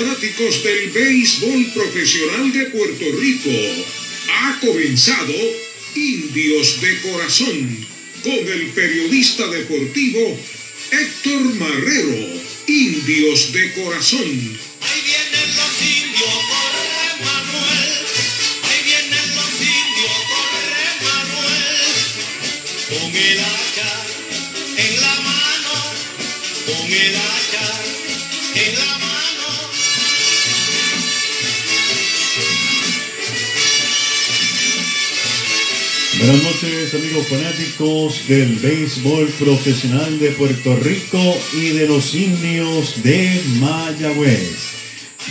fanáticos del béisbol profesional de Puerto Rico. Ha comenzado Indios de Corazón con el periodista deportivo Héctor Marrero. Indios de Corazón. Buenas noches amigos fanáticos del béisbol profesional de Puerto Rico y de los indios de Mayagüez.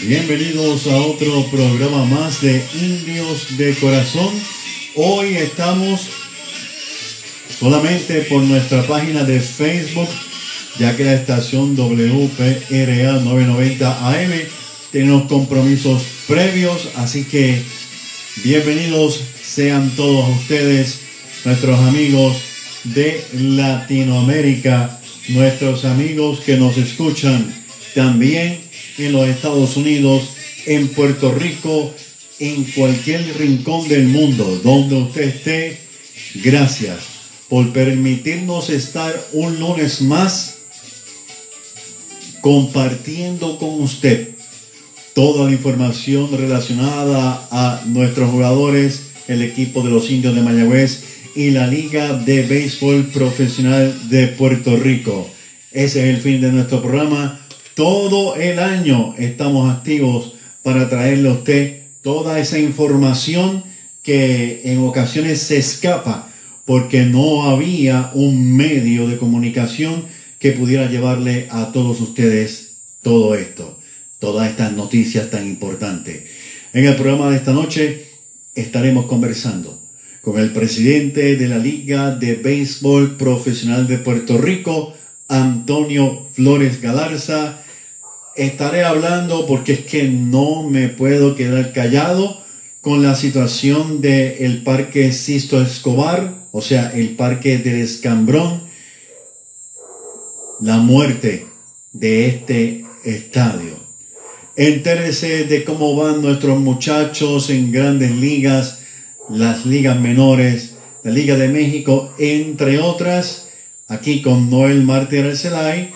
Bienvenidos a otro programa más de Indios de Corazón. Hoy estamos solamente por nuestra página de Facebook, ya que la estación WPRA 990 AM tiene unos compromisos previos, así que bienvenidos sean todos ustedes, nuestros amigos de Latinoamérica, nuestros amigos que nos escuchan también en los Estados Unidos, en Puerto Rico, en cualquier rincón del mundo donde usted esté. Gracias por permitirnos estar un lunes más compartiendo con usted toda la información relacionada a nuestros jugadores, el equipo de los indios de Mayagüez y la Liga de Béisbol Profesional de Puerto Rico. Ese es el fin de nuestro programa. Todo el año estamos activos para traerle a usted toda esa información que en ocasiones se escapa porque no había un medio de comunicación que pudiera llevarle a todos ustedes todo esto, todas estas noticias tan importantes. En el programa de esta noche estaremos conversando con el presidente de la Liga de Béisbol Profesional de Puerto Rico, Antonio Flores Galarza. Estaré hablando porque es que no me puedo quedar callado con la situación del Parque Sisto Escobar, o sea, el Parque del Escambrón, la muerte de este estadio. Entérese de cómo van nuestros muchachos en grandes ligas, las ligas menores, la Liga de México, entre otras, aquí con Noel Martí Arcelay.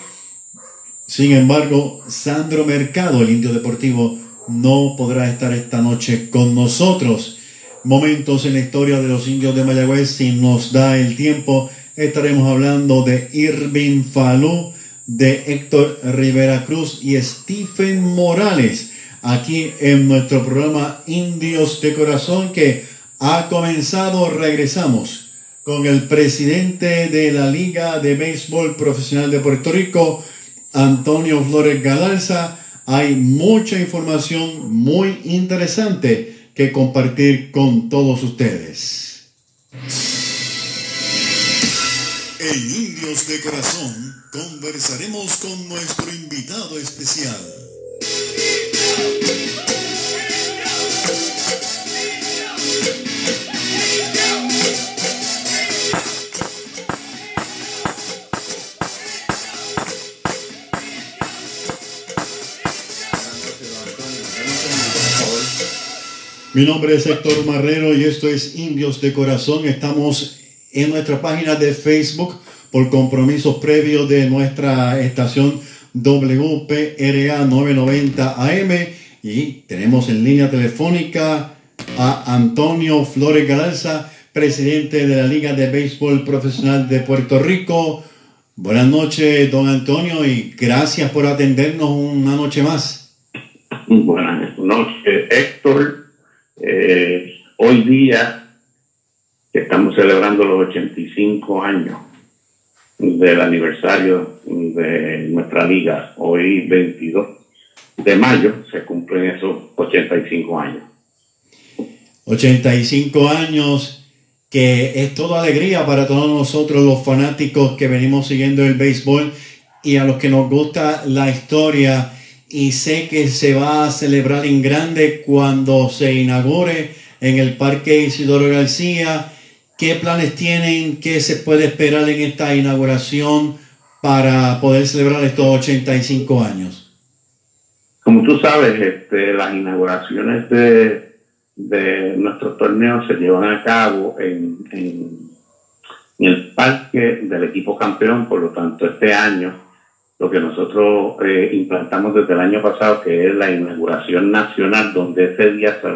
Sin embargo, Sandro Mercado, el indio deportivo, no podrá estar esta noche con nosotros. Momentos en la historia de los indios de Mayagüez, si nos da el tiempo, estaremos hablando de Irving Falú, de Héctor Rivera Cruz y Stephen Morales, aquí en nuestro programa Indios de Corazón que ha comenzado. Regresamos con el presidente de la Liga de Béisbol Profesional de Puerto Rico, Antonio Flores Galarza. Hay mucha información muy interesante que compartir con todos ustedes. En Indios de Corazón conversaremos con nuestro invitado especial. Mi nombre es Héctor Marrero y esto es Indios de Corazón. Estamos en nuestra página de Facebook por compromisos previos de nuestra estación WPRA 990 AM y tenemos en línea telefónica a Antonio Flores Galarza, presidente de la Liga de Béisbol Profesional de Puerto Rico. Buenas noches, don Antonio, y gracias por atendernos una noche más. Buenas noches, Héctor. Eh, hoy día estamos celebrando los 85 años del aniversario de nuestra liga. Hoy, 22 de mayo, se cumplen esos 85 años. 85 años, que es toda alegría para todos nosotros los fanáticos que venimos siguiendo el béisbol y a los que nos gusta la historia y sé que se va a celebrar en grande cuando se inaugure en el Parque Isidoro García. ¿Qué planes tienen? ¿Qué se puede esperar en esta inauguración para poder celebrar estos 85 años? como tú sabes, este, las inauguraciones de, de nuestros torneos se llevan a cabo en, en, el parque del equipo campeón, por lo tanto este año lo que nosotros eh, implantamos desde el año pasado, que es la inauguración nacional, donde ese día se,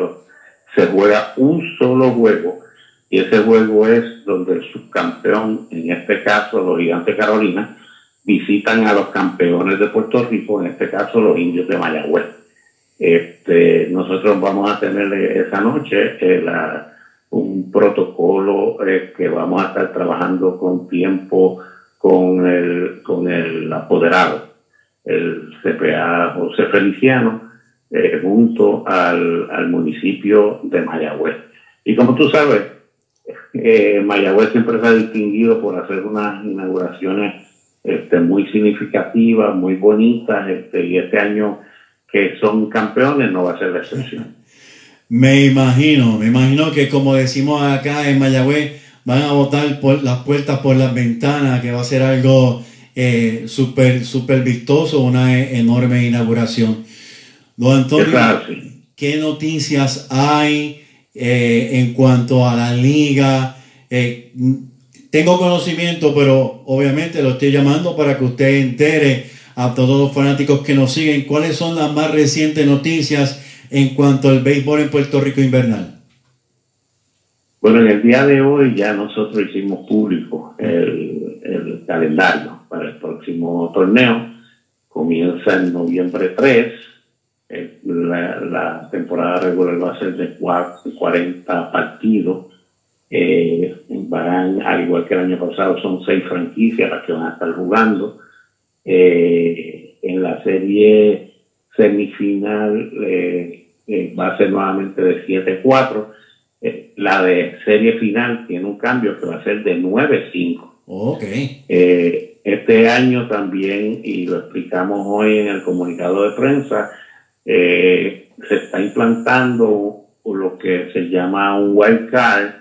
se juega un solo juego, y ese juego es donde el subcampeón, en este caso los Gigantes Carolina, visitan a los campeones de Puerto Rico, en este caso los indios de Mayagüez. Este, nosotros vamos a tener esa noche eh, la- un protocolo eh, que vamos a estar trabajando con tiempo con el, con el apoderado, el CPA José Feliciano, eh, junto al, al municipio de Mayagüez. Y como tú sabes, eh, Mayagüez siempre se ha distinguido por hacer unas inauguraciones este, muy significativas, muy bonitas, este, y este año que son campeones no va a ser la excepción. Me imagino, me imagino que como decimos acá en Mayagüez, van a botar por las puertas por las ventanas, que va a ser algo eh, súper súper vistoso, una e- enorme inauguración. Don Antonio. ¿qué noticias hay eh, en cuanto a la liga? Eh, tengo conocimiento, pero obviamente lo estoy llamando para que usted entere a todos los fanáticos que nos siguen cuáles son las más recientes noticias en cuanto al béisbol en Puerto Rico invernal. Bueno, en el día de hoy ya nosotros hicimos público el, el calendario para el próximo torneo. Comienza en noviembre 3. Eh, La, la temporada regular va a ser de cua- 40 partidos. Eh, van, al igual que el año pasado, son seis franquicias las que van a estar jugando. Eh, en la serie semifinal eh, eh, va a ser nuevamente de 7-4. Eh, la de serie final tiene un cambio que va a ser de 9-5. Ok. Este año también, y lo explicamos hoy en el comunicado de prensa, eh, se está implantando lo que se llama un wild card,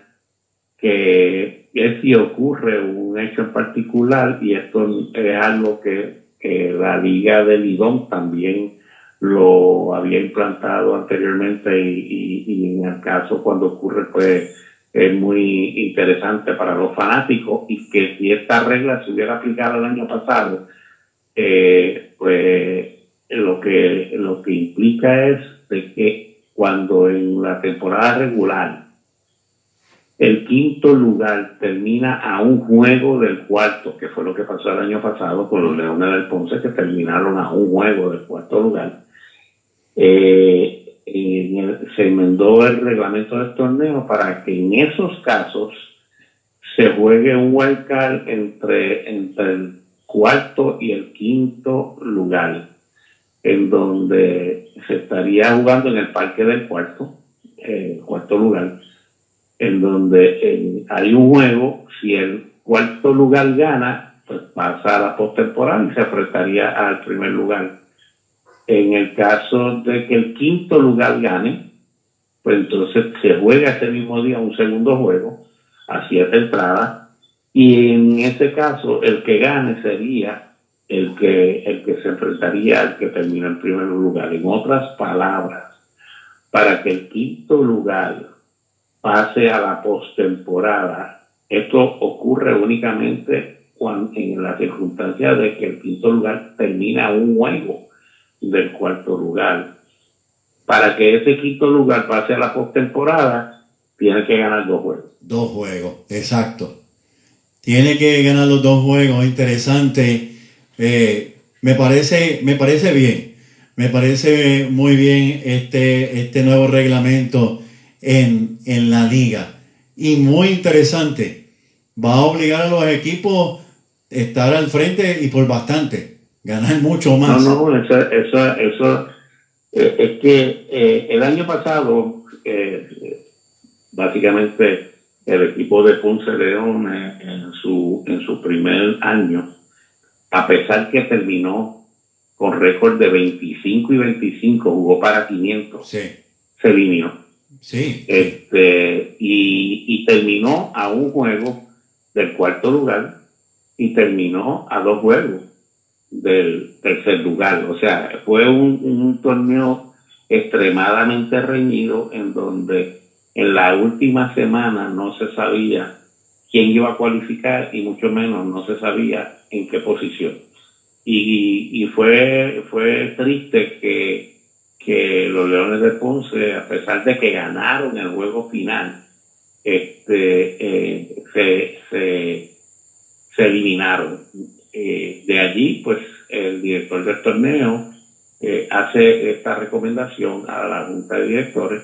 que es si ocurre un hecho en particular, y esto es algo que, que la Liga del Lidón también lo había implantado anteriormente y, y- y en el caso cuando ocurre pues es muy interesante para los fanáticos y que si esta regla se hubiera aplicado el año pasado eh, pues lo que lo que implica es de que cuando en la temporada regular el quinto lugar termina a un juego del cuarto, que fue lo que pasó el año pasado con los Leones del Ponce, que terminaron a un juego del cuarto lugar. Eh, se enmendó el reglamento del torneo para que en esos casos se juegue un wild card entre, entre el cuarto y el quinto lugar, en donde se estaría jugando en el parque del cuarto, eh, cuarto lugar, en donde eh, hay un juego, si el cuarto lugar gana, pues pasa a la postemporada y se enfrentaría al primer lugar. En el caso de que el quinto lugar gane, pues entonces se juega ese mismo día un segundo juego a siete entradas y en ese caso el que gane sería el que el que se enfrentaría al que termina en primer lugar. En otras palabras, para que el quinto lugar pase a la postemporada, esto ocurre únicamente cuando, en la circunstancia de que el quinto lugar termina un juego del cuarto lugar. Para que ese quinto lugar pase a la postemporada, tiene que ganar dos juegos. Dos juegos, exacto. Tiene que ganar los dos juegos, interesante. Eh, me parece, me parece bien. Me parece muy bien este, este nuevo reglamento en, en la liga. Y muy interesante. Va a obligar a los equipos a estar al frente y por bastante. Ganar mucho No, más. no, eso, eso, eso eh, es que eh, el año pasado, eh, básicamente el equipo de Ponce León eh, en su, en su primer año, a pesar que terminó con récord de 25 y 25, jugó para 500, Sí, se eliminó. sí. Este, y, y terminó a un juego del cuarto lugar y terminó a dos juegos del tercer lugar. O sea, fue un, un torneo extremadamente reñido en donde en la última semana no se sabía quién iba a cualificar y mucho menos no se sabía en qué posición. Y, y fue, fue triste que, que los Leones de Ponce, a pesar de que ganaron el juego final, este, eh, se, se, eliminaron. Eh, de allí, pues, el director del torneo eh, hace esta recomendación a la Junta de Directores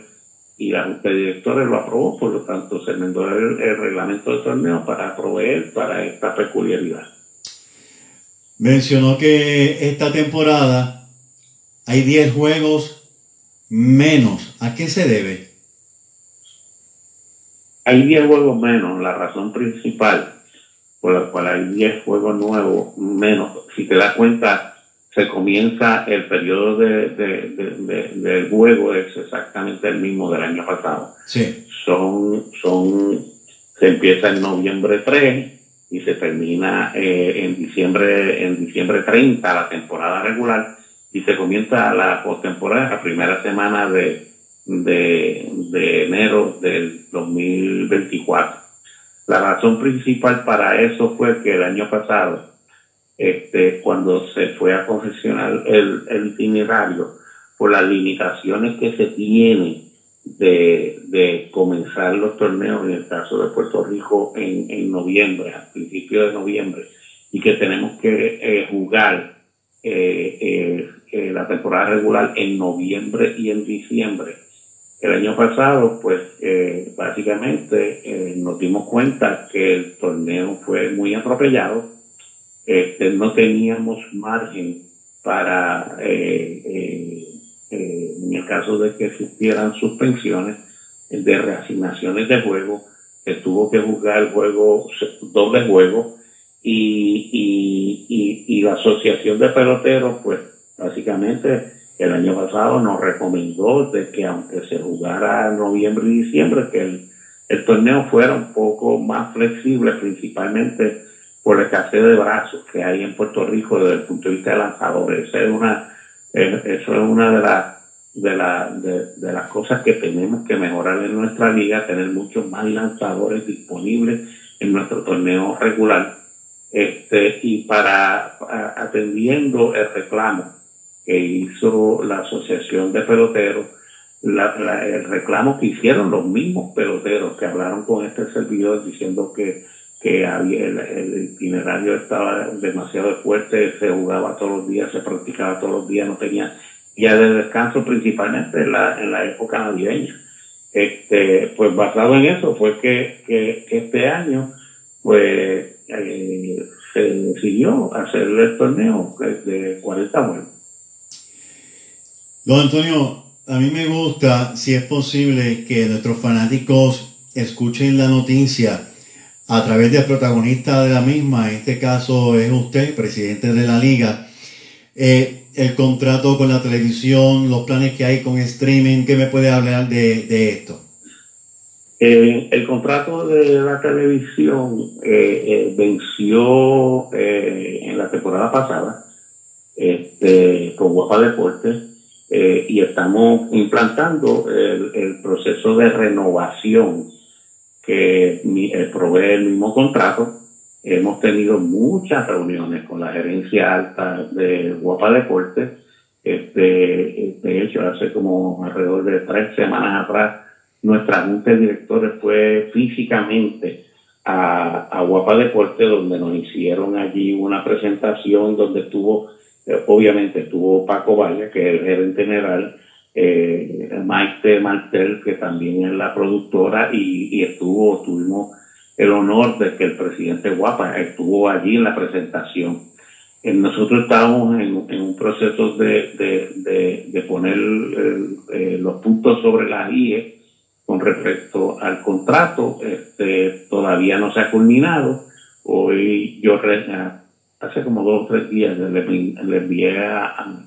y la Junta de Directores lo aprobó, por lo tanto se enmendó el, el reglamento del torneo para proveer para esta peculiaridad. Mencionó que esta temporada hay 10 juegos menos. ¿A qué se debe? Hay 10 juegos menos. La razón principal por la cual hay 10 juegos nuevos menos, si te das cuenta, se comienza el periodo de, de, de, del juego, es exactamente el mismo del año pasado. Sí. Son, son, se empieza en noviembre 3 y se termina eh, en diciembre en diciembre 30 la temporada regular y se comienza la postemporada la primera semana de, de, enero del 2024. La razón principal para eso fue que el año pasado, este, cuando se fue a concesionar el, el itinerario, por las limitaciones que se tienen de, de comenzar los torneos, en el caso de Puerto Rico, en, en noviembre, a principios de noviembre, y que tenemos que eh, jugar eh, eh, la temporada regular en noviembre y en diciembre. El año pasado, pues básicamente nos dimos cuenta que el torneo fue muy atropellado. Este, no teníamos margen para, en el caso de que existieran suspensiones de reasignaciones de juego, se tuvo que jugar el juego, doble juego, y, y, y, la asociación de peloteros, pues básicamente el año pasado nos recomendó de que aunque se jugara noviembre y diciembre, que el, torneo fuera un poco más flexible, principalmente por la escasez de brazos que hay en Puerto Rico desde el punto de vista de lanzadores. Esa es una, eh, eso es una de las de, la, de, de, las cosas que tenemos que mejorar en nuestra liga, tener muchos más lanzadores disponibles en nuestro torneo regular. Este, y para atendiendo el reclamo que hizo la Asociación de Peloteros, la, la, el reclamo que hicieron los mismos peloteros que hablaron con este servidor diciendo que, que había, el, el, itinerario estaba demasiado fuerte, se jugaba todos los días, se practicaba todos los días, no tenía ya de descanso principalmente en la, en la época navideña. Este, pues basado en eso fue que, que, este año pues eh, se decidió hacer el torneo de 40 vueltas. Don Antonio, a mí me gusta, si es posible, que nuestros fanáticos escuchen la noticia a través del protagonista de la misma, en este caso es usted, presidente de la liga, eh, el contrato con la televisión, los planes que hay con streaming, ¿qué me puede hablar de, de esto? Eh, el contrato de la televisión eh, venció en la temporada pasada este, con Guapa Deportes y estamos implantando el, proceso de renovación que provee el mismo contrato. Hemos tenido muchas reuniones con la gerencia alta de Guapa Deportes. Este, de hecho, hace como alrededor de tres semanas atrás, nuestra junta de directores fue físicamente a, a Guapa Deportes, donde nos hicieron allí una presentación donde estuvo eh, obviamente estuvo Paco Valle, que es el gerente general, eh, Maite Martel, que también es la productora, y, y, estuvo, tuvimos el honor de que el presidente Guapa estuvo allí en la presentación. Eh, nosotros estábamos en, en, un proceso de, de, de, de poner eh, los puntos sobre la IE con respecto al contrato. Este, todavía no se ha culminado. Hoy yo hace como dos o tres días le, le envié a,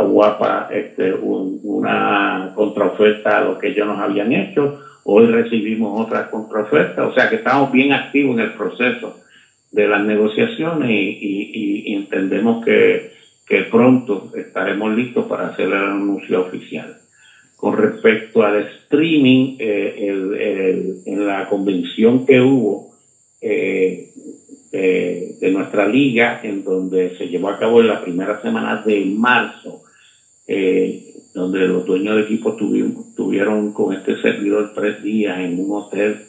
Guapa este, un, una contraoferta a lo que ellos nos habían hecho. Hoy recibimos otra contraoferta, o sea que estamos bien activos en el proceso de las negociaciones y, entendemos que, pronto estaremos listos para hacer el anuncio oficial. Con respecto al streaming, eh, en la convención que hubo eh, de nuestra liga, en donde se llevó a cabo en la primera semana de marzo, eh, donde los dueños de equipo tuvieron, tuvieron con este servidor tres días en un hotel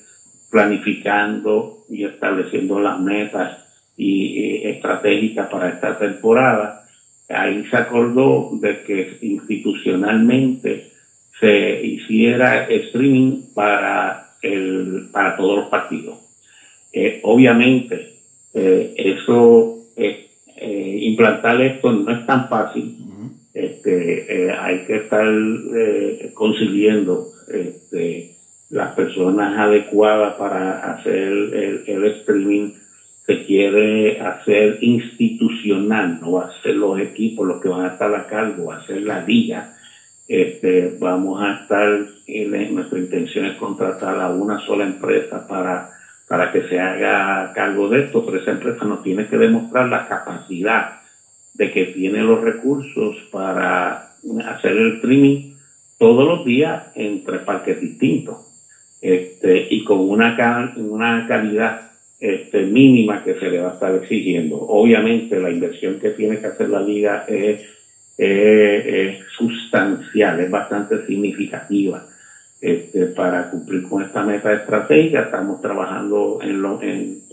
planificando y estableciendo las metas y estratégicas para esta temporada. Ahí se acordó de que institucionalmente se hiciera streaming para, el, para todos los partidos. Eh, obviamente, eh, eso, eh, implantar esto no es tan fácil. Este, hay que estar consiguiendo este, las personas adecuadas para hacer el, el streaming se quiere hacer institucional, no hacer los equipos los que van a estar a cargo, hacer la liga. Este, vamos a estar, en, nuestra intención es contratar a una sola empresa para, para que se haga cargo de esto, pero esa empresa nos tiene que demostrar la capacidad de que tiene los recursos para hacer el streaming todos los días entre parques distintos este, y con una, una calidad este, mínima que se le va a estar exigiendo. Obviamente la inversión que tiene que hacer la liga es es sustancial, es bastante significativa. Este, para cumplir con esta meta estratégica, estamos trabajando en, lo, en,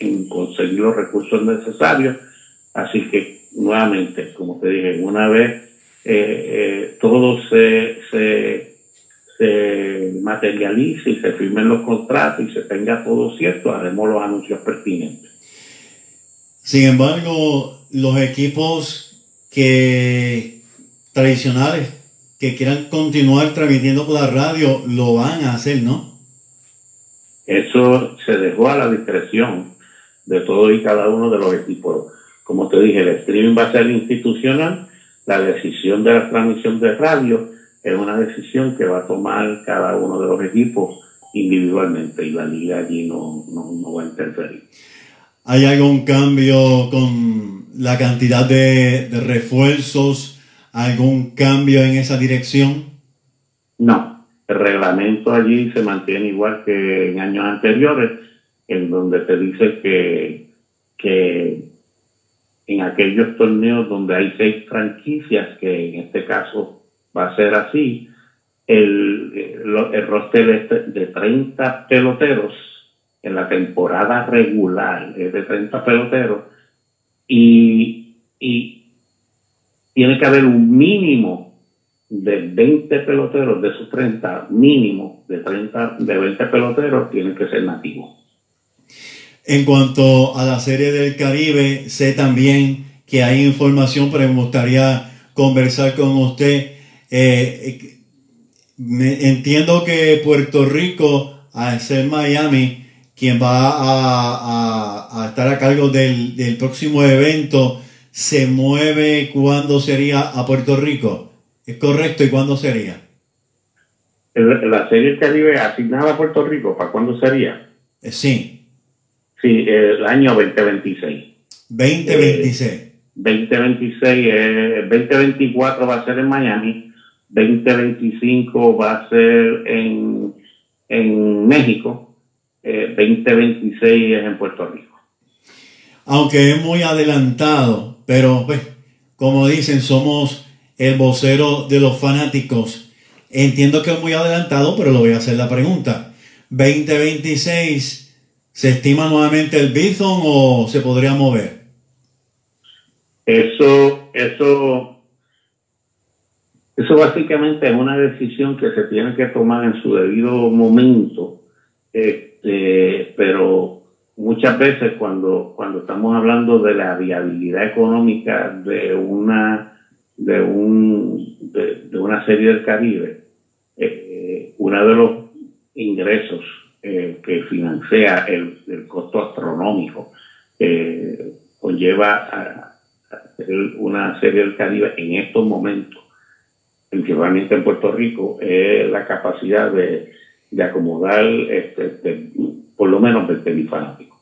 en, conseguir los recursos necesarios. Así que, nuevamente, como te dije, una vez eh, eh, todo se, se, se materialice y se firmen los contratos y se tenga todo cierto, haremos los anuncios pertinentes. Sin embargo, los equipos que tradicionales que quieran continuar transmitiendo por la radio lo van a hacer, ¿no? Eso se dejó a la discreción de todos y cada uno de los equipos. Como te dije, el streaming va a ser institucional. La decisión de la transmisión de radio es una decisión que va a tomar cada uno de los equipos individualmente y la liga allí no, no va a interferir. ¿Hay algún cambio con la cantidad de, refuerzos, algún cambio en esa dirección? No, el reglamento allí se mantiene igual que en años anteriores, en donde se dice que, que en aquellos torneos donde hay seis franquicias, que en este caso va a ser así, el, el, roster de 30 peloteros en la temporada regular es de 30 peloteros y, y tiene que haber un mínimo de 20 peloteros de esos 30, mínimo de 30, de 20 peloteros tienen que ser nativos. En cuanto a la serie del Caribe, sé también que hay información, pero me gustaría conversar con usted. Eh, entiendo que Puerto Rico, al ser Miami, quien va a, estar a cargo del, próximo evento, se mueve cuándo sería a Puerto Rico. ¿Es correcto? ¿Y cuándo sería? La serie Caribe asignada a Puerto Rico, ¿para cuándo sería? Eh, sí. Sí, el año 2026. 2026. 2026, 2024 va a ser en Miami, 2025 va a ser en, en México 2026 eh, es en Puerto Rico. Aunque es muy adelantado, pero pues, como dicen, somos el vocero de los fanáticos. Entiendo que es muy adelantado, pero lo voy a hacer la pregunta. 2026, ¿se estima nuevamente el Bison o se podría mover? Eso, eso, eso básicamente es una decisión que se tiene que tomar en su debido momento. Este, pero muchas veces cuando, cuando estamos hablando de la viabilidad económica de una, de un, de, una serie del Caribe, eh, uno de los ingresos eh, que financia el, costo astronómico eh, conlleva a, una serie del Caribe en estos momentos, principalmente en Puerto Rico, es la capacidad de de acomodar este, por lo menos 20 mil fanáticos.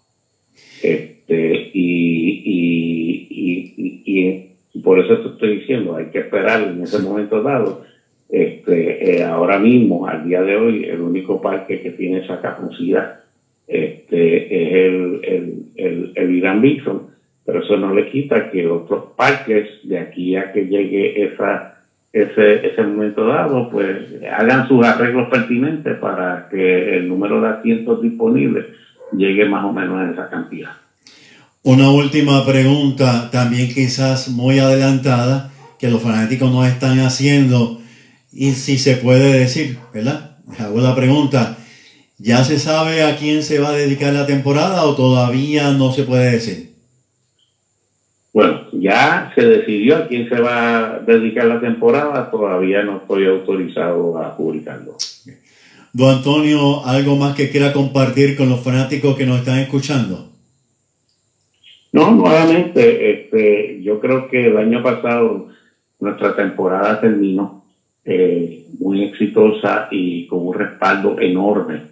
Este, y, y, y, y por eso te estoy diciendo, hay que esperar en ese momento dado. Este, eh, ahora mismo, al día de hoy, el único parque que tiene esa capacidad este, es el, el, el, el Irán Bison, pero eso no le quita que otros parques, de aquí a que llegue esa ese, ese momento dado, pues hagan sus arreglos pertinentes para que el número de asientos disponibles llegue más o menos a esa cantidad. Una última pregunta, también quizás muy adelantada, que los fanáticos no están haciendo, y si se puede decir, ¿verdad? Hago la pregunta, ¿ya se sabe a quién se va a dedicar la temporada o todavía no se puede decir? Bueno, ya se decidió a quién se va a dedicar la temporada, todavía no estoy autorizado a publicarlo. Don Antonio, ¿algo más que quiera compartir con los fanáticos que nos están escuchando? No, nuevamente, este, yo creo que el año pasado nuestra temporada terminó eh, muy exitosa y con un respaldo enorme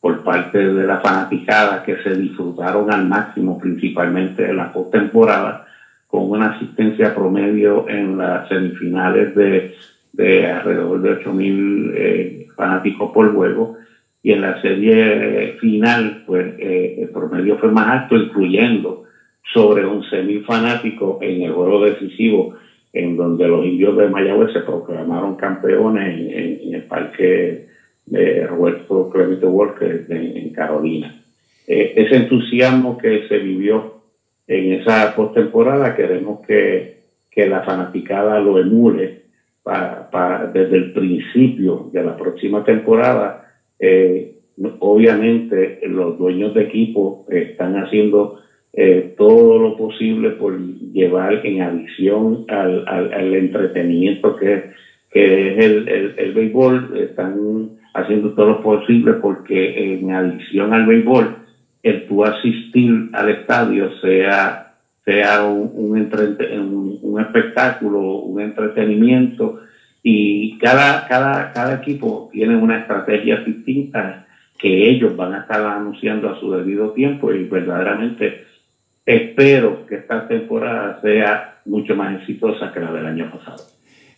por parte de la fanaticada que se disfrutaron al máximo, principalmente de la postemporada con una asistencia promedio en las semifinales de, de alrededor de 8.000 eh, fanáticos por juego. Y en la serie final, pues eh, el promedio fue más alto, incluyendo sobre 11.000 fanáticos en el juego decisivo, en donde los indios de Mayagüez se proclamaron campeones en, el parque de Roberto Clemente Walker en, Carolina. Eh, ese entusiasmo que se vivió en esa postemporada queremos que, que la fanaticada lo emule para, para, desde el principio de la próxima temporada. Eh, obviamente los dueños de equipo están haciendo eh, todo lo posible por llevar en adición al, al, entretenimiento que, que es el, el, béisbol, están haciendo todo lo posible porque en adición al béisbol el tu asistir al estadio sea, sea un, un, un, espectáculo, un entretenimiento. Y cada, cada, cada equipo tiene una estrategia distinta que ellos van a estar anunciando a su debido tiempo y verdaderamente espero que esta temporada sea mucho más exitosa que la del año pasado.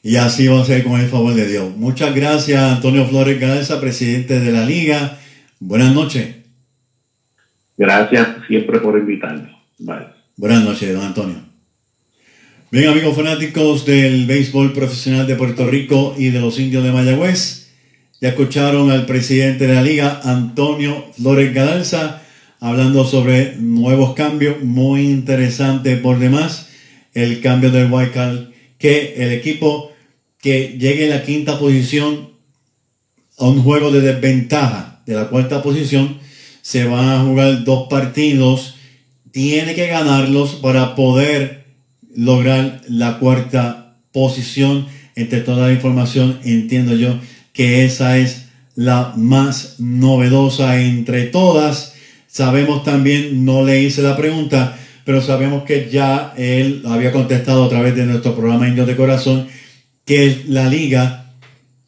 Y así va a ser con el favor de Dios. Muchas gracias, Antonio Flores Garza, presidente de la Liga. Buenas noches. Gracias siempre por invitarme. Bye. Buenas noches, don Antonio. Bien, amigos fanáticos del béisbol profesional de Puerto Rico y de los indios de Mayagüez, ya escucharon al presidente de la liga, Antonio Flores Galanza, hablando sobre nuevos cambios, muy interesante por demás, el cambio del Card, que el equipo que llegue en la quinta posición a un juego de desventaja de la cuarta posición, se van a jugar dos partidos, tiene que ganarlos para poder lograr la cuarta posición. Entre toda la información, entiendo yo que esa es la más novedosa entre todas. Sabemos también, no le hice la pregunta, pero sabemos que ya él había contestado a través de nuestro programa Indios de Corazón que la liga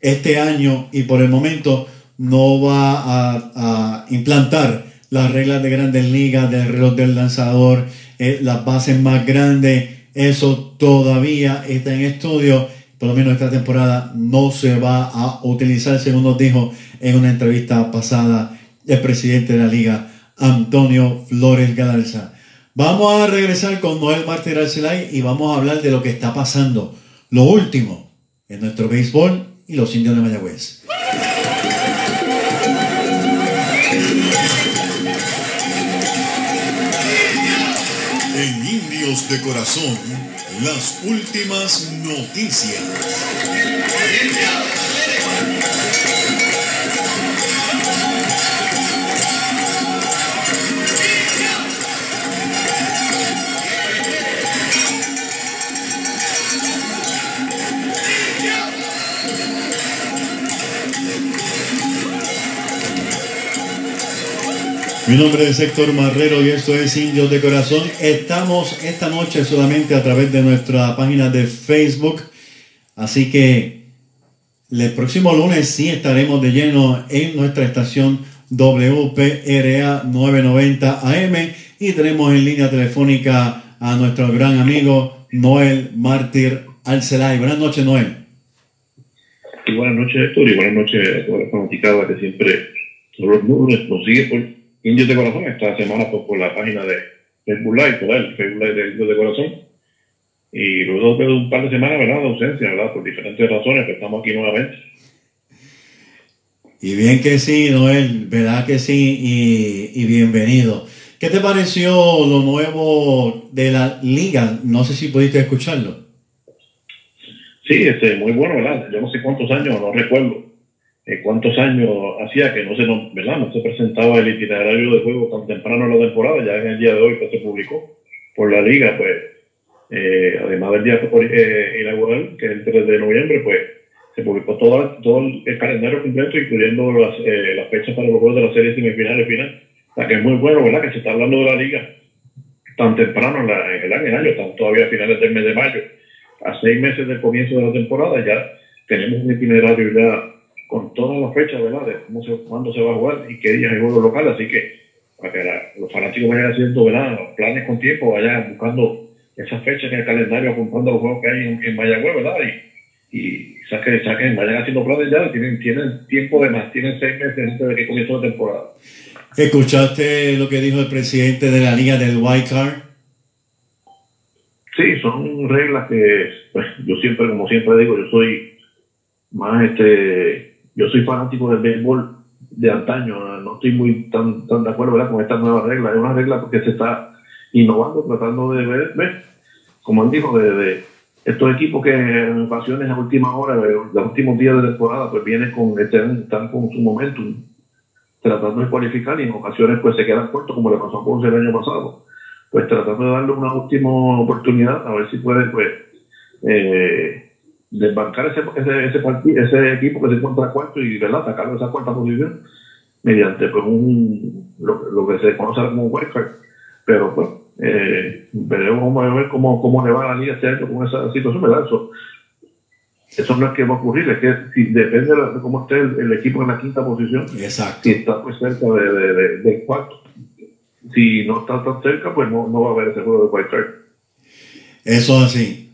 este año y por el momento no va a, implantar las reglas de grandes ligas, del reloj del lanzador, eh, las bases más grandes. Eso todavía está en estudio. Por lo menos esta temporada no se va a utilizar, según nos dijo en una entrevista pasada el presidente de la liga, Antonio Flores Galarza. Vamos a regresar con Noel Martín Arcelay y vamos a hablar de lo que está pasando, lo último en nuestro béisbol y los indios de Mayagüez. de corazón, las últimas noticias. Mi nombre es Héctor Marrero y esto es Indios de Corazón. Estamos esta noche solamente a través de nuestra página de Facebook. Así que el próximo lunes sí estaremos de lleno en nuestra estación WPRA 990 AM Y tenemos en línea telefónica a nuestro gran amigo Noel Mártir Alcelay. Buenas noches, Noel. Y buenas noches, Héctor, y buenas noches a toda la fanaticada que siempre los lunes nos sigue por Indios de Corazón. Esta semana pues, por la página de Facebook Live, ¿verdad? El Facebook Live de Indios de Corazón. Y luego de un par de semanas, ¿verdad? De ausencia, ¿verdad? Por diferentes razones, que estamos aquí nuevamente. Y bien que sí, Noel, verdad que sí, y, y bienvenido. ¿Qué te pareció lo nuevo de la liga? No sé si pudiste escucharlo. Sí, este, muy bueno, ¿verdad? Yo no sé cuántos años, no recuerdo eh, cuántos años hacía que no se, nos- ¿verdad? no se presentaba el itinerario de juego tan temprano en la temporada, ya en el día de hoy pues, se publicó por la liga, pues, eh, además del día eh, inaugural, que es el 3 de noviembre, pues, se publicó todo, todo el calendario completo, incluyendo las, eh, las fechas para los juegos de la serie semifinal y final. O sea, que es muy bueno, ¿verdad? Que se está hablando de la liga tan temprano en, en el año, están todavía a finales del mes de mayo, a seis meses del comienzo de la temporada, ya tenemos un itinerario ya con todas las fechas, ¿verdad? De cómo se, cuándo se va a jugar y qué días hay juegos locales, así que para que la- los fanáticos vayan haciendo, ¿verdad? Los planes con tiempo, vayan buscando esas fechas en el calendario, apuntando los juegos que hay en, en Mayagüez, ¿verdad? Y, y saquen, saquen, vayan haciendo planes ya, tienen, tienen tiempo de más, tienen seis meses antes de que comience la temporada. ¿Escuchaste lo que dijo el presidente de la liga del White Card? Sí, son reglas que pues, yo siempre, como siempre digo, yo soy más este, yo soy fanático del béisbol de antaño, no estoy muy tan, tan de acuerdo ¿verdad? con estas nuevas reglas. Es una regla porque se está innovando, tratando de ver, ver, como él dijo, de, estos equipos que en ocasiones a última hora, los últimos días de temporada, pues vienen con, están con su momentum, tratando de cualificar y en ocasiones pues se quedan cortos, como le pasó a Ponce el año pasado pues tratando de darle una última oportunidad a ver si puede pues eh, desbancar ese, ese, ese, partido, ese equipo que se encuentra cuarto y ¿verdad? sacarlo de esa cuarta posición mediante pues un lo, lo que se conoce como un wildcard pero pues eh, veremos vamos a ver cómo, cómo le va a la liga este año con esa situación ¿verdad? Eso, eso no es que va a ocurrir, es que si depende de, cómo esté el, el equipo en la quinta posición, Exacto. si está pues cerca de, de, de- del cuarto. Si no está tan cerca, pues no, no va a haber ese juego de wild card. Eso así.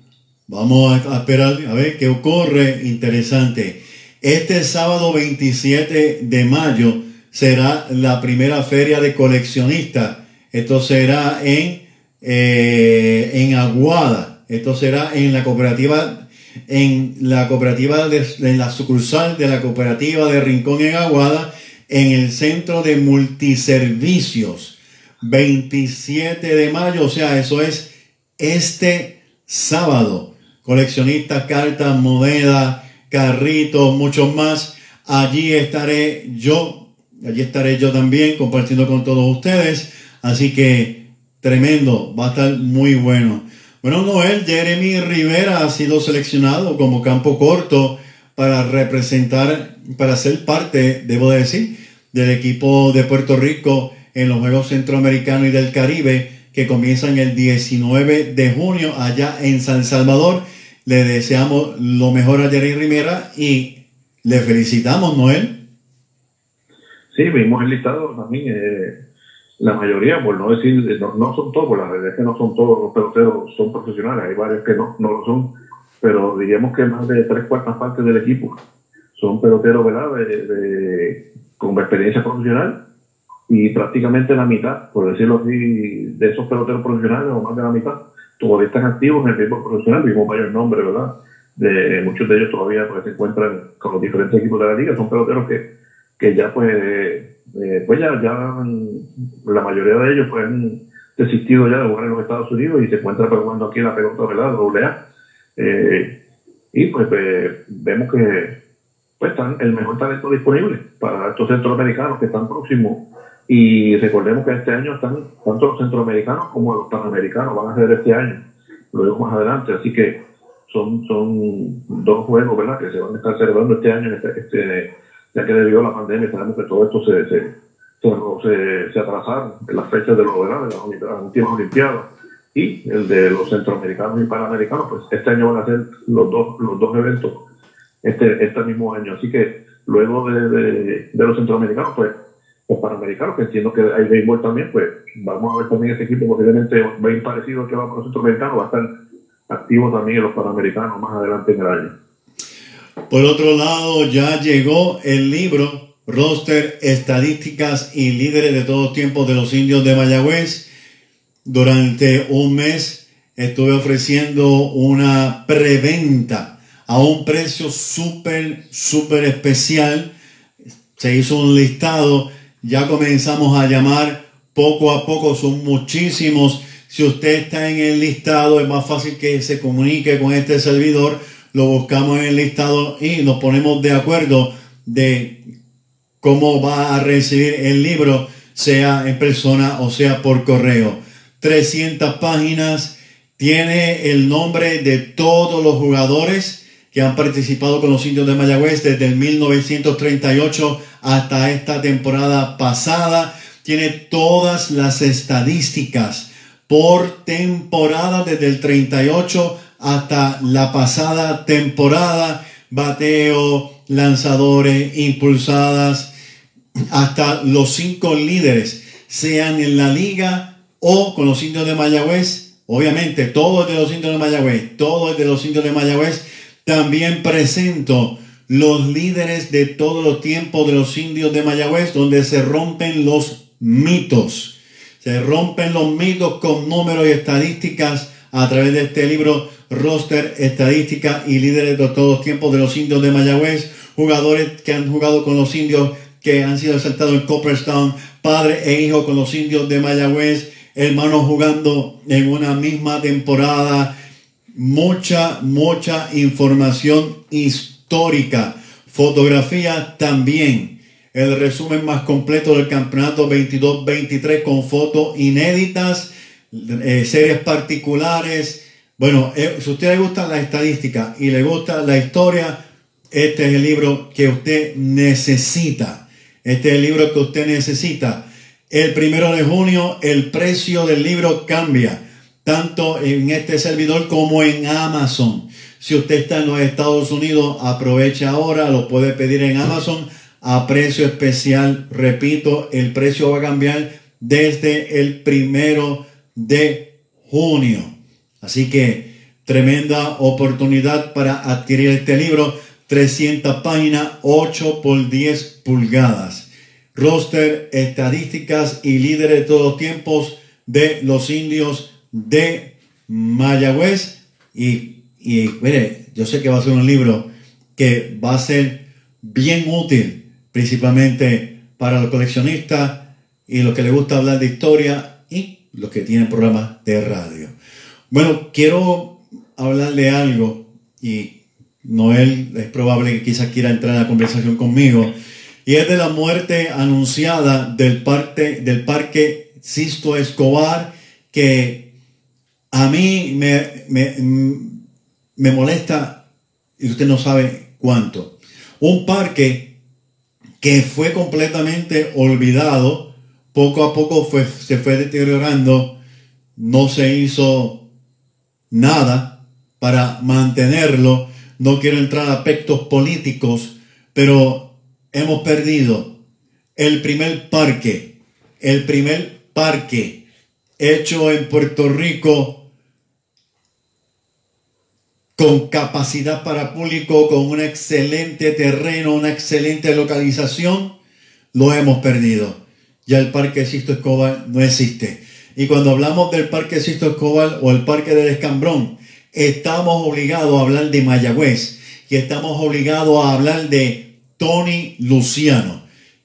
Vamos a esperar a ver qué ocurre. Interesante. Este sábado 27 de mayo será la primera feria de coleccionistas. Esto será en, eh, en Aguada. Esto será en la cooperativa, en la cooperativa de, en la sucursal de la cooperativa de Rincón en Aguada, en el centro de multiservicios. 27 de mayo, o sea, eso es este sábado. Coleccionistas, cartas, monedas, carritos, muchos más. Allí estaré yo, allí estaré yo también compartiendo con todos ustedes. Así que tremendo, va a estar muy bueno. Bueno, Noel, Jeremy Rivera ha sido seleccionado como campo corto para representar, para ser parte, debo decir, del equipo de Puerto Rico en los Juegos Centroamericanos y del Caribe que comienzan el 19 de junio allá en San Salvador. Le deseamos lo mejor a Jeremy Rivera y le felicitamos, Noel. Sí, vimos el listado también. eh, la mayoría, por no decir, no, no son todos, la verdad es que no son todos los peloteros, son profesionales, hay varios que no, no lo son, pero diríamos que más de tres cuartas partes del equipo son peloteros, ¿verdad?, de, de- con experiencia profesional y prácticamente la mitad, por decirlo así, de esos peloteros profesionales, o más de la mitad, todavía están activos en el béisbol profesional, vimos varios nombres, ¿verdad? De, muchos de ellos todavía pues, se encuentran con los diferentes equipos de la liga, son peloteros que, que ya pues, eh, pues ya, ya la mayoría de ellos pues han desistido ya de jugar en los Estados Unidos y se encuentran pues, aquí en la pelota, ¿verdad? Doble A. Eh, y pues eh, vemos que pues están el mejor talento disponible para estos centroamericanos que están próximos y recordemos que este año están tanto los centroamericanos como los panamericanos van a ser este año, luego más adelante, así que son, son dos juegos ¿verdad? que se van a estar celebrando este año, este, este, ya que debido a la pandemia sabemos que todo esto se, se, se, se, atrasaron en las fechas de, los, ¿verdad? de las, las últimas Olimpiadas y el de los centroamericanos y panamericanos, pues este año van a ser los dos, los dos eventos este, este mismo año. Así que luego de, de, de los centroamericanos, pues los panamericanos, que entiendo que hay béisbol también, pues vamos a ver también ese equipo posiblemente bien parecido al que va por los centroamericanos, va a estar activo también en los panamericanos más adelante en el año. Por otro lado, ya llegó el libro Roster, Estadísticas y Líderes de todos tiempos de los indios de Mayagüez. Durante un mes estuve ofreciendo una preventa a un precio súper, súper especial. Se hizo un listado, ya comenzamos a llamar poco a poco, son muchísimos. Si usted está en el listado, es más fácil que se comunique con este servidor. Lo buscamos en el listado y nos ponemos de acuerdo de cómo va a recibir el libro, sea en persona o sea por correo. 300 páginas, tiene el nombre de todos los jugadores que han participado con los indios de Mayagüez desde el 1938 hasta esta temporada pasada. Tiene todas las estadísticas por temporada desde el 38 hasta la pasada temporada. Bateo, lanzadores, impulsadas, hasta los cinco líderes, sean en la liga o con los indios de Mayagüez. Obviamente, todo es de los indios de Mayagüez, todo es de los indios de Mayagüez. También presento los líderes de todos los tiempos de los indios de Mayagüez, donde se rompen los mitos. Se rompen los mitos con números y estadísticas a través de este libro, roster, estadística y líderes de todos los tiempos de los indios de Mayagüez, jugadores que han jugado con los indios que han sido exaltados en Copperstown, padre e hijo con los indios de Mayagüez, hermanos jugando en una misma temporada, mucha, mucha información histórica, fotografía también, el resumen más completo del campeonato 22-23 con fotos inéditas, eh, series particulares. Bueno, eh, si a usted le gusta la estadística y le gusta la historia, este es el libro que usted necesita. Este es el libro que usted necesita. El primero de junio el precio del libro cambia, tanto en este servidor como en Amazon. Si usted está en los Estados Unidos, aproveche ahora, lo puede pedir en Amazon a precio especial. Repito, el precio va a cambiar desde el primero de junio. Así que tremenda oportunidad para adquirir este libro. 300 páginas, 8 por 10 pulgadas. Roster, estadísticas y líderes de todos los tiempos de los indios de Mayagüez. Y, y mire, yo sé que va a ser un libro que va a ser bien útil, principalmente para los coleccionistas y los que les gusta hablar de historia y los que tienen programas de radio. Bueno, quiero hablarle algo y Noel es probable que quizás quiera entrar en la conversación conmigo. Y es de la muerte anunciada del, parte, del parque Sisto Escobar, que a mí me, me, me molesta, y usted no sabe cuánto. Un parque que fue completamente olvidado, poco a poco fue, se fue deteriorando, no se hizo nada para mantenerlo no quiero entrar a aspectos políticos, pero hemos perdido el primer parque, el primer parque hecho en Puerto Rico con capacidad para público, con un excelente terreno, una excelente localización, lo hemos perdido. Ya el Parque Sisto Escobar no existe. Y cuando hablamos del Parque Sisto Escobar o el Parque del Escambrón, estamos obligados a hablar de Mayagüez y estamos obligados a hablar de Tony Luciano,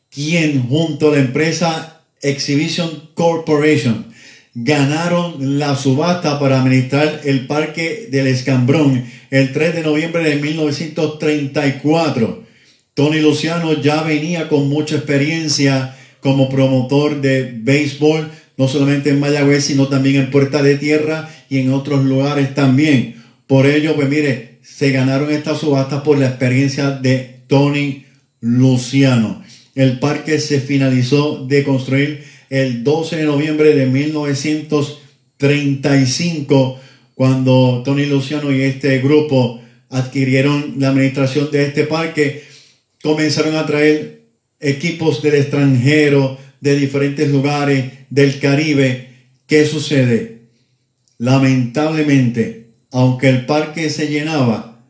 quien junto a la empresa Exhibition Corporation ganaron la subasta para administrar el Parque del Escambrón el 3 de noviembre de 1934. Tony Luciano ya venía con mucha experiencia como promotor de béisbol, no solamente en Mayagüez, sino también en Puerta de Tierra y en otros lugares también. Por ello, pues mire, se ganaron esta subasta por la experiencia de Tony Luciano. El parque se finalizó de construir el 12 de noviembre de 1935, cuando Tony Luciano y este grupo adquirieron la administración de este parque, comenzaron a traer equipos del extranjero, de diferentes lugares del Caribe. ¿Qué sucede? Lamentablemente, aunque el parque se llenaba,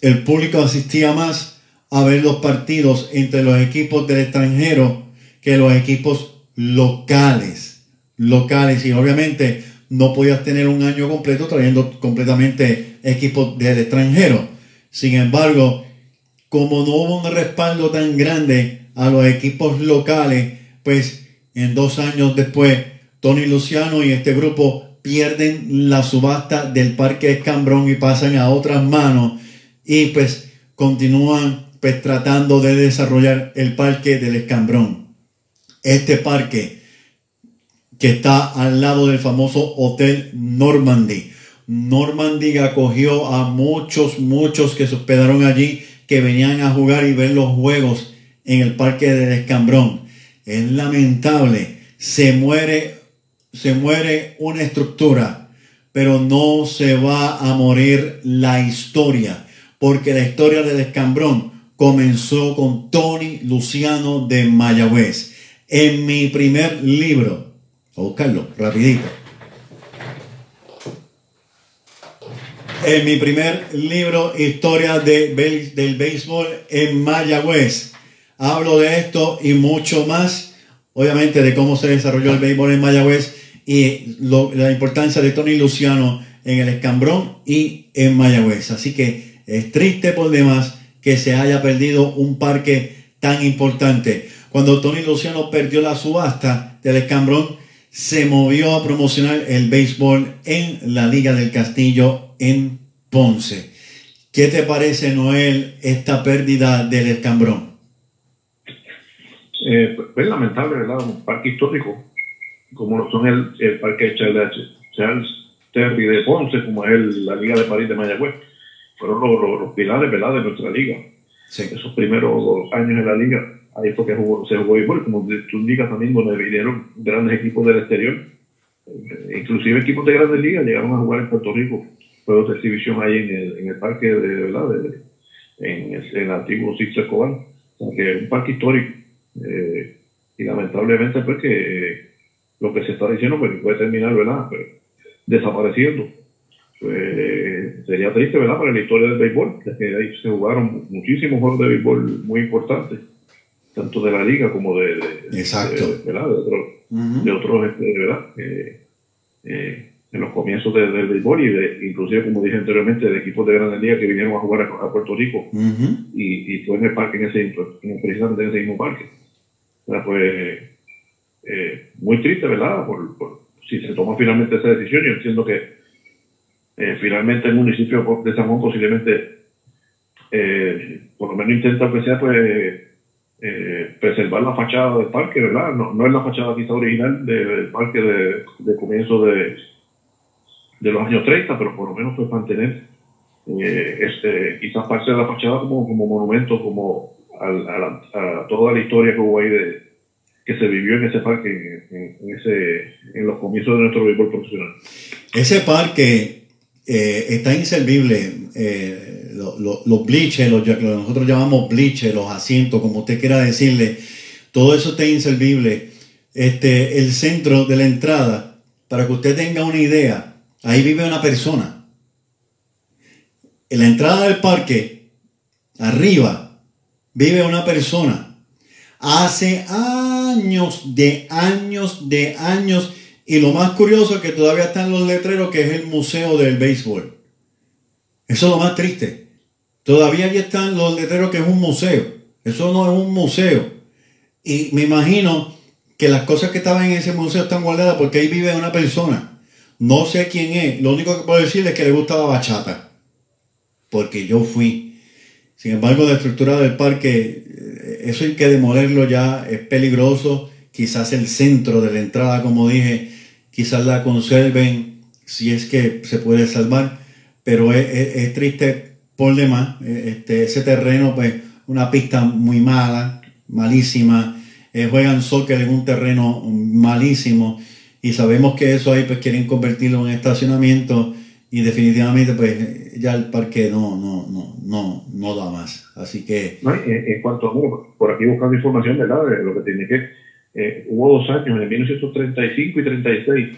el público asistía más a ver los partidos entre los equipos del extranjero que los equipos locales. Locales. Y obviamente no podías tener un año completo trayendo completamente equipos del extranjero. Sin embargo, como no hubo un respaldo tan grande a los equipos locales, pues en dos años después, Tony Luciano y este grupo pierden la subasta del Parque Escambrón y pasan a otras manos y pues continúan pues tratando de desarrollar el Parque del Escambrón. Este parque que está al lado del famoso Hotel Normandy. Normandy acogió a muchos, muchos que se hospedaron allí, que venían a jugar y ver los juegos en el Parque del Escambrón. Es lamentable, se muere, se muere una estructura, pero no se va a morir la historia, porque la historia del Escambrón comenzó con Tony Luciano de Mayagüez. En mi primer libro, a buscarlo, rapidito. En mi primer libro, Historia de, del béisbol en Mayagüez. Hablo de esto y mucho más, obviamente, de cómo se desarrolló el béisbol en Mayagüez y la importancia de Tony Luciano en el Escambrón y en Mayagüez. Así que es triste por demás que se haya perdido un parque tan importante. Cuando Tony Luciano perdió la subasta del Escambrón, se movió a promocionar el béisbol en la Liga del Castillo en Ponce. ¿Qué te parece, Noel, esta pérdida del Escambrón? Eh, pues, es lamentable, ¿verdad? Un parque histórico, como lo son el, el parque Charles, Terry de Ponce, como es el- la Liga de París de Mayagüez, fueron los, los- los pilares, ¿verdad?, de nuestra liga. Sí. Esos primeros años en la liga, ahí fue que jugó, se jugó béisbol, como tú indicas también, donde vinieron grandes equipos del exterior. Eh, inclusive equipos de grandes ligas llegaron a jugar en Puerto Rico, juegos de exhibición ahí en el, parque de, ¿verdad?, de- en, el, en el antiguo Sixto Escobar. O sea, que es un parque histórico. Eh, y lamentablemente pues que eh, lo que se está diciendo pues puede terminar verdad Pues, desapareciendo pues sería triste verdad para la historia del béisbol ya que ahí se jugaron muchísimos juegos de béisbol muy importantes tanto de la liga como de, de- Exacto. de- ¿verdad? de otros Ujú. de otros este, verdad Eh, eh, en los comienzos de- del béisbol y de, inclusive como dije anteriormente de equipos de grandes ligas que vinieron a jugar a, a Puerto Rico Ujú. y, y fue en el parque, en ese, en, precisamente en ese mismo parque. O sea, pues, eh, muy triste, ¿verdad? Por, por- si se toma finalmente esa decisión, yo entiendo que eh, finalmente el municipio de San Juan posiblemente, eh, por lo menos intenta que sea, pues, eh, preservar la fachada del parque, ¿verdad? No, no es la fachada quizá original de- del parque de, de comienzo de, los años 30, pero por lo menos pues mantener eh, este, quizás parte de la fachada como, como monumento, como a, toda la historia que hubo ahí de, que se vivió en ese parque, en- en ese, en los comienzos de nuestro béisbol profesional. Ese parque eh, está inservible. eh, lo- lo- los bleachers, los, lo que nosotros llamamos bleachers, los asientos, como usted quiera decirle, todo eso está inservible. Este, el centro de la entrada, para que usted tenga una idea, ahí vive una persona. En la entrada del parque, arriba, vive una persona. Hace años, de años, de años. Y lo más curioso es que todavía están los letreros que es el Museo del Béisbol. Eso es lo más triste. Todavía allí están los letreros que es un museo. Eso no es un museo. Y me imagino que las cosas que estaban en ese museo están guardadas porque ahí vive una persona. No sé quién es. Lo único que puedo decirle es que le gusta la bachata. Porque yo fui. Sin embargo, la estructura del parque, eh, eso hay que demolerlo ya, es peligroso. Quizás el centro de la entrada, como dije, quizás la conserven si es que se puede salvar, pero es, es- triste por demás. Eh, Este, ese terreno, pues, una pista muy mala, malísima. Eh, juegan soccer en un terreno malísimo y sabemos que eso ahí, pues, quieren convertirlo en estacionamiento y definitivamente pues ya el parque no, no, no, no, no da más. Así que... No, en, en, cuanto a, por aquí buscando información, ¿verdad? De lo que tiene que... Eh, hubo dos años, en 1935 y 36,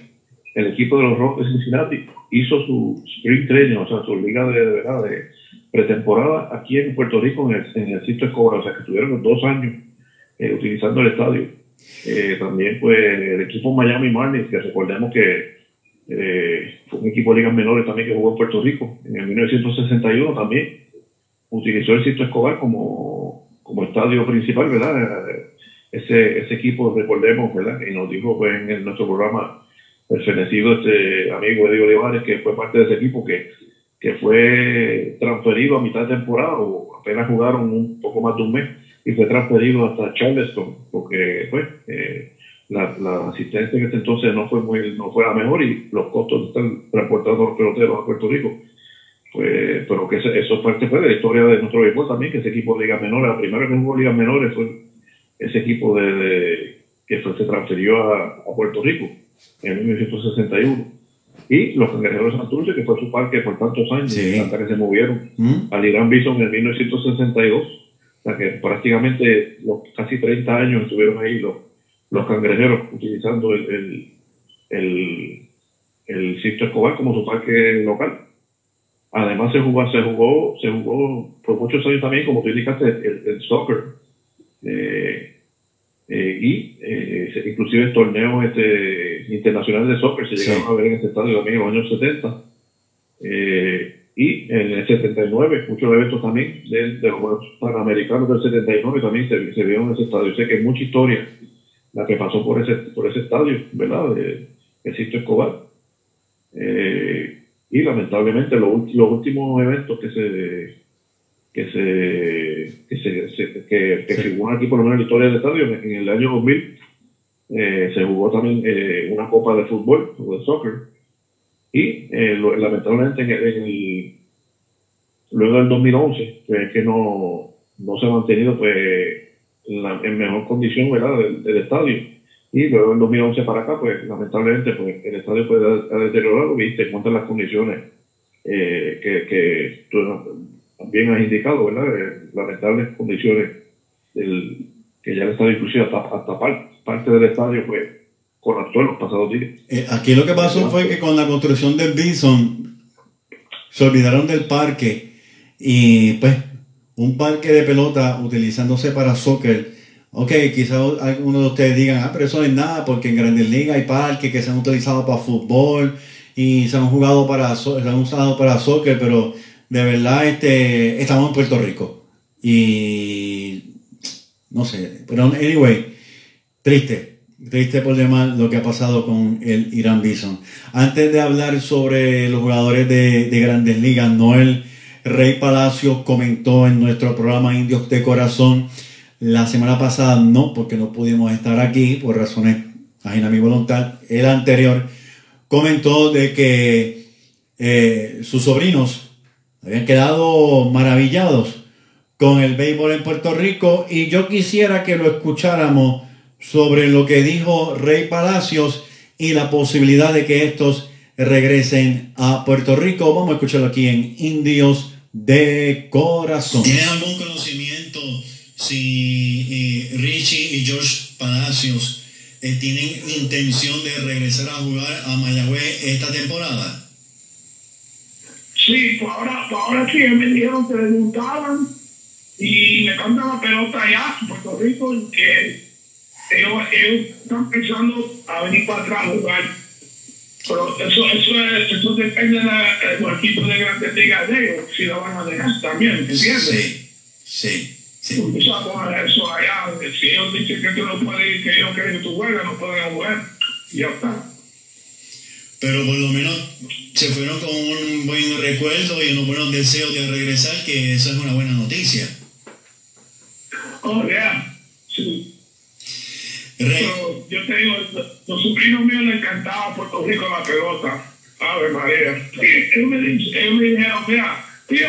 el equipo de los Rocks de Cincinnati hizo su spring training, o sea, su liga de, de, ¿verdad? de pretemporada aquí en Puerto Rico, en el, en el Sitio Escobar, o sea, que estuvieron dos años eh, utilizando el estadio. Eh, también pues el equipo Miami Marlins, que recordemos que eh, fue un equipo de ligas menores también que jugó en Puerto Rico, en el 1961 también utilizó el Sitio Escobar como, como estadio principal, ¿verdad? Ese, ese equipo, recordemos, ¿verdad? Y nos dijo pues, en, nuestro programa el fenecido este amigo Eddie Olivares, que fue parte de ese equipo, que, que fue transferido a mitad de temporada, o apenas jugaron un poco más de un mes, y fue transferido hasta Charleston, porque pues, eh, la, la, asistencia en ese entonces no fue muy no fue la mejor y los costos de estar transportando a los peloteros a Puerto Rico pues, pero que eso, eso parte fue de la historia de nuestro equipo también, que ese equipo de ligas menores, la primera que jugó ligas menores fue ese equipo de, de que fue, se transfirió a, a, Puerto Rico en 1961. Y los cangrejeros de Santurce, que fue su parque por tantos años, sí. hasta que se movieron ¿Mm? al Irán Bison en 1962. O sea que prácticamente los casi 30 años estuvieron ahí los, los cangrejeros utilizando el, el, el, el sitio Escobar como su parque local. Además se jugó, se jugó, se jugó por muchos años también, como tú indicaste, el, el soccer. Eh, eh, y eh, inclusive torneos este, internacionales de soccer se llegaron sí. a ver en este estadio también en los años 70. Eh, y en el 79, muchos eventos también de, de los Panamericanos del 79 también se, se vieron en ese estadio. Sé que es mucha historia la que pasó por ese, por ese estadio, ¿verdad? De, de Escobar. Eh, y lamentablemente los, los, últimos eventos que se que se que se, se que, que sí. figuran aquí por lo menos en la historia del estadio en, en el año 2000 eh, se jugó también eh, una copa de fútbol o de soccer y eh, lo, lamentablemente en el, en el, luego del 2011 pues, que no no se ha mantenido pues en, la, en mejor condición ¿verdad? Del, del estadio y luego en 2011 para acá, pues lamentablemente pues, el estadio puede ha deteriorado y te encuentran las condiciones eh, que, que también has indicado, ¿verdad? Eh, lamentables condiciones del, que ya el estadio inclusive hasta, hasta parte, parte del estadio pues colapsó en los pasados días. Eh, aquí lo que pasó fue que con la construcción del Bison se olvidaron del parque y pues un parque de pelota utilizándose para soccer Ok, quizás algunos de ustedes digan, ah, pero eso no es nada, porque en Grandes Ligas hay parques que se han utilizado para fútbol y se han jugado para, se han usado para soccer, pero de verdad este, estamos en Puerto Rico. Y no sé, pero anyway, triste, triste por demás lo que ha pasado con el Irán Bison. Antes de hablar sobre los jugadores de, de Grandes Ligas, Noel Rey Palacio comentó en nuestro programa Indios de Corazón la semana pasada no, porque no pudimos estar aquí por razones ajenas a mi voluntad. El anterior comentó de que eh, sus sobrinos habían quedado maravillados con el béisbol en Puerto Rico y yo quisiera que lo escucháramos sobre lo que dijo Rey Palacios y la posibilidad de que estos regresen a Puerto Rico. Vamos a escucharlo aquí en Indios de Corazón. ¿Tiene algún conocimiento? si eh, Richie y George Palacios eh, tienen intención de regresar a jugar a Mayagüez esta temporada. Sí, pues ahora, pues ahora sí, me dijeron que le gustaban y me cantan la pelota allá en Puerto Rico y que ellos, ellos están pensando a venir para atrás a jugar. Pero eso, eso, es, eso depende del de equipo de grandes ligas de ellos, si lo van a dejar también, ¿entiendes? Sí, sí. Sí. Usamos eso allá, si ellos dicen que tú no puedes ir, que ellos quieren que tú juegues, no pueden jugar, y ya está. Pero por lo menos se fueron con un buen recuerdo y unos buenos deseos de regresar, que eso es una buena noticia. Oh, yeah, sí. Pero yo te digo, los sobrinos míos les encantaba Puerto Rico la pelota. Ave María. Ellos me, ellos me dijeron, mira, tío,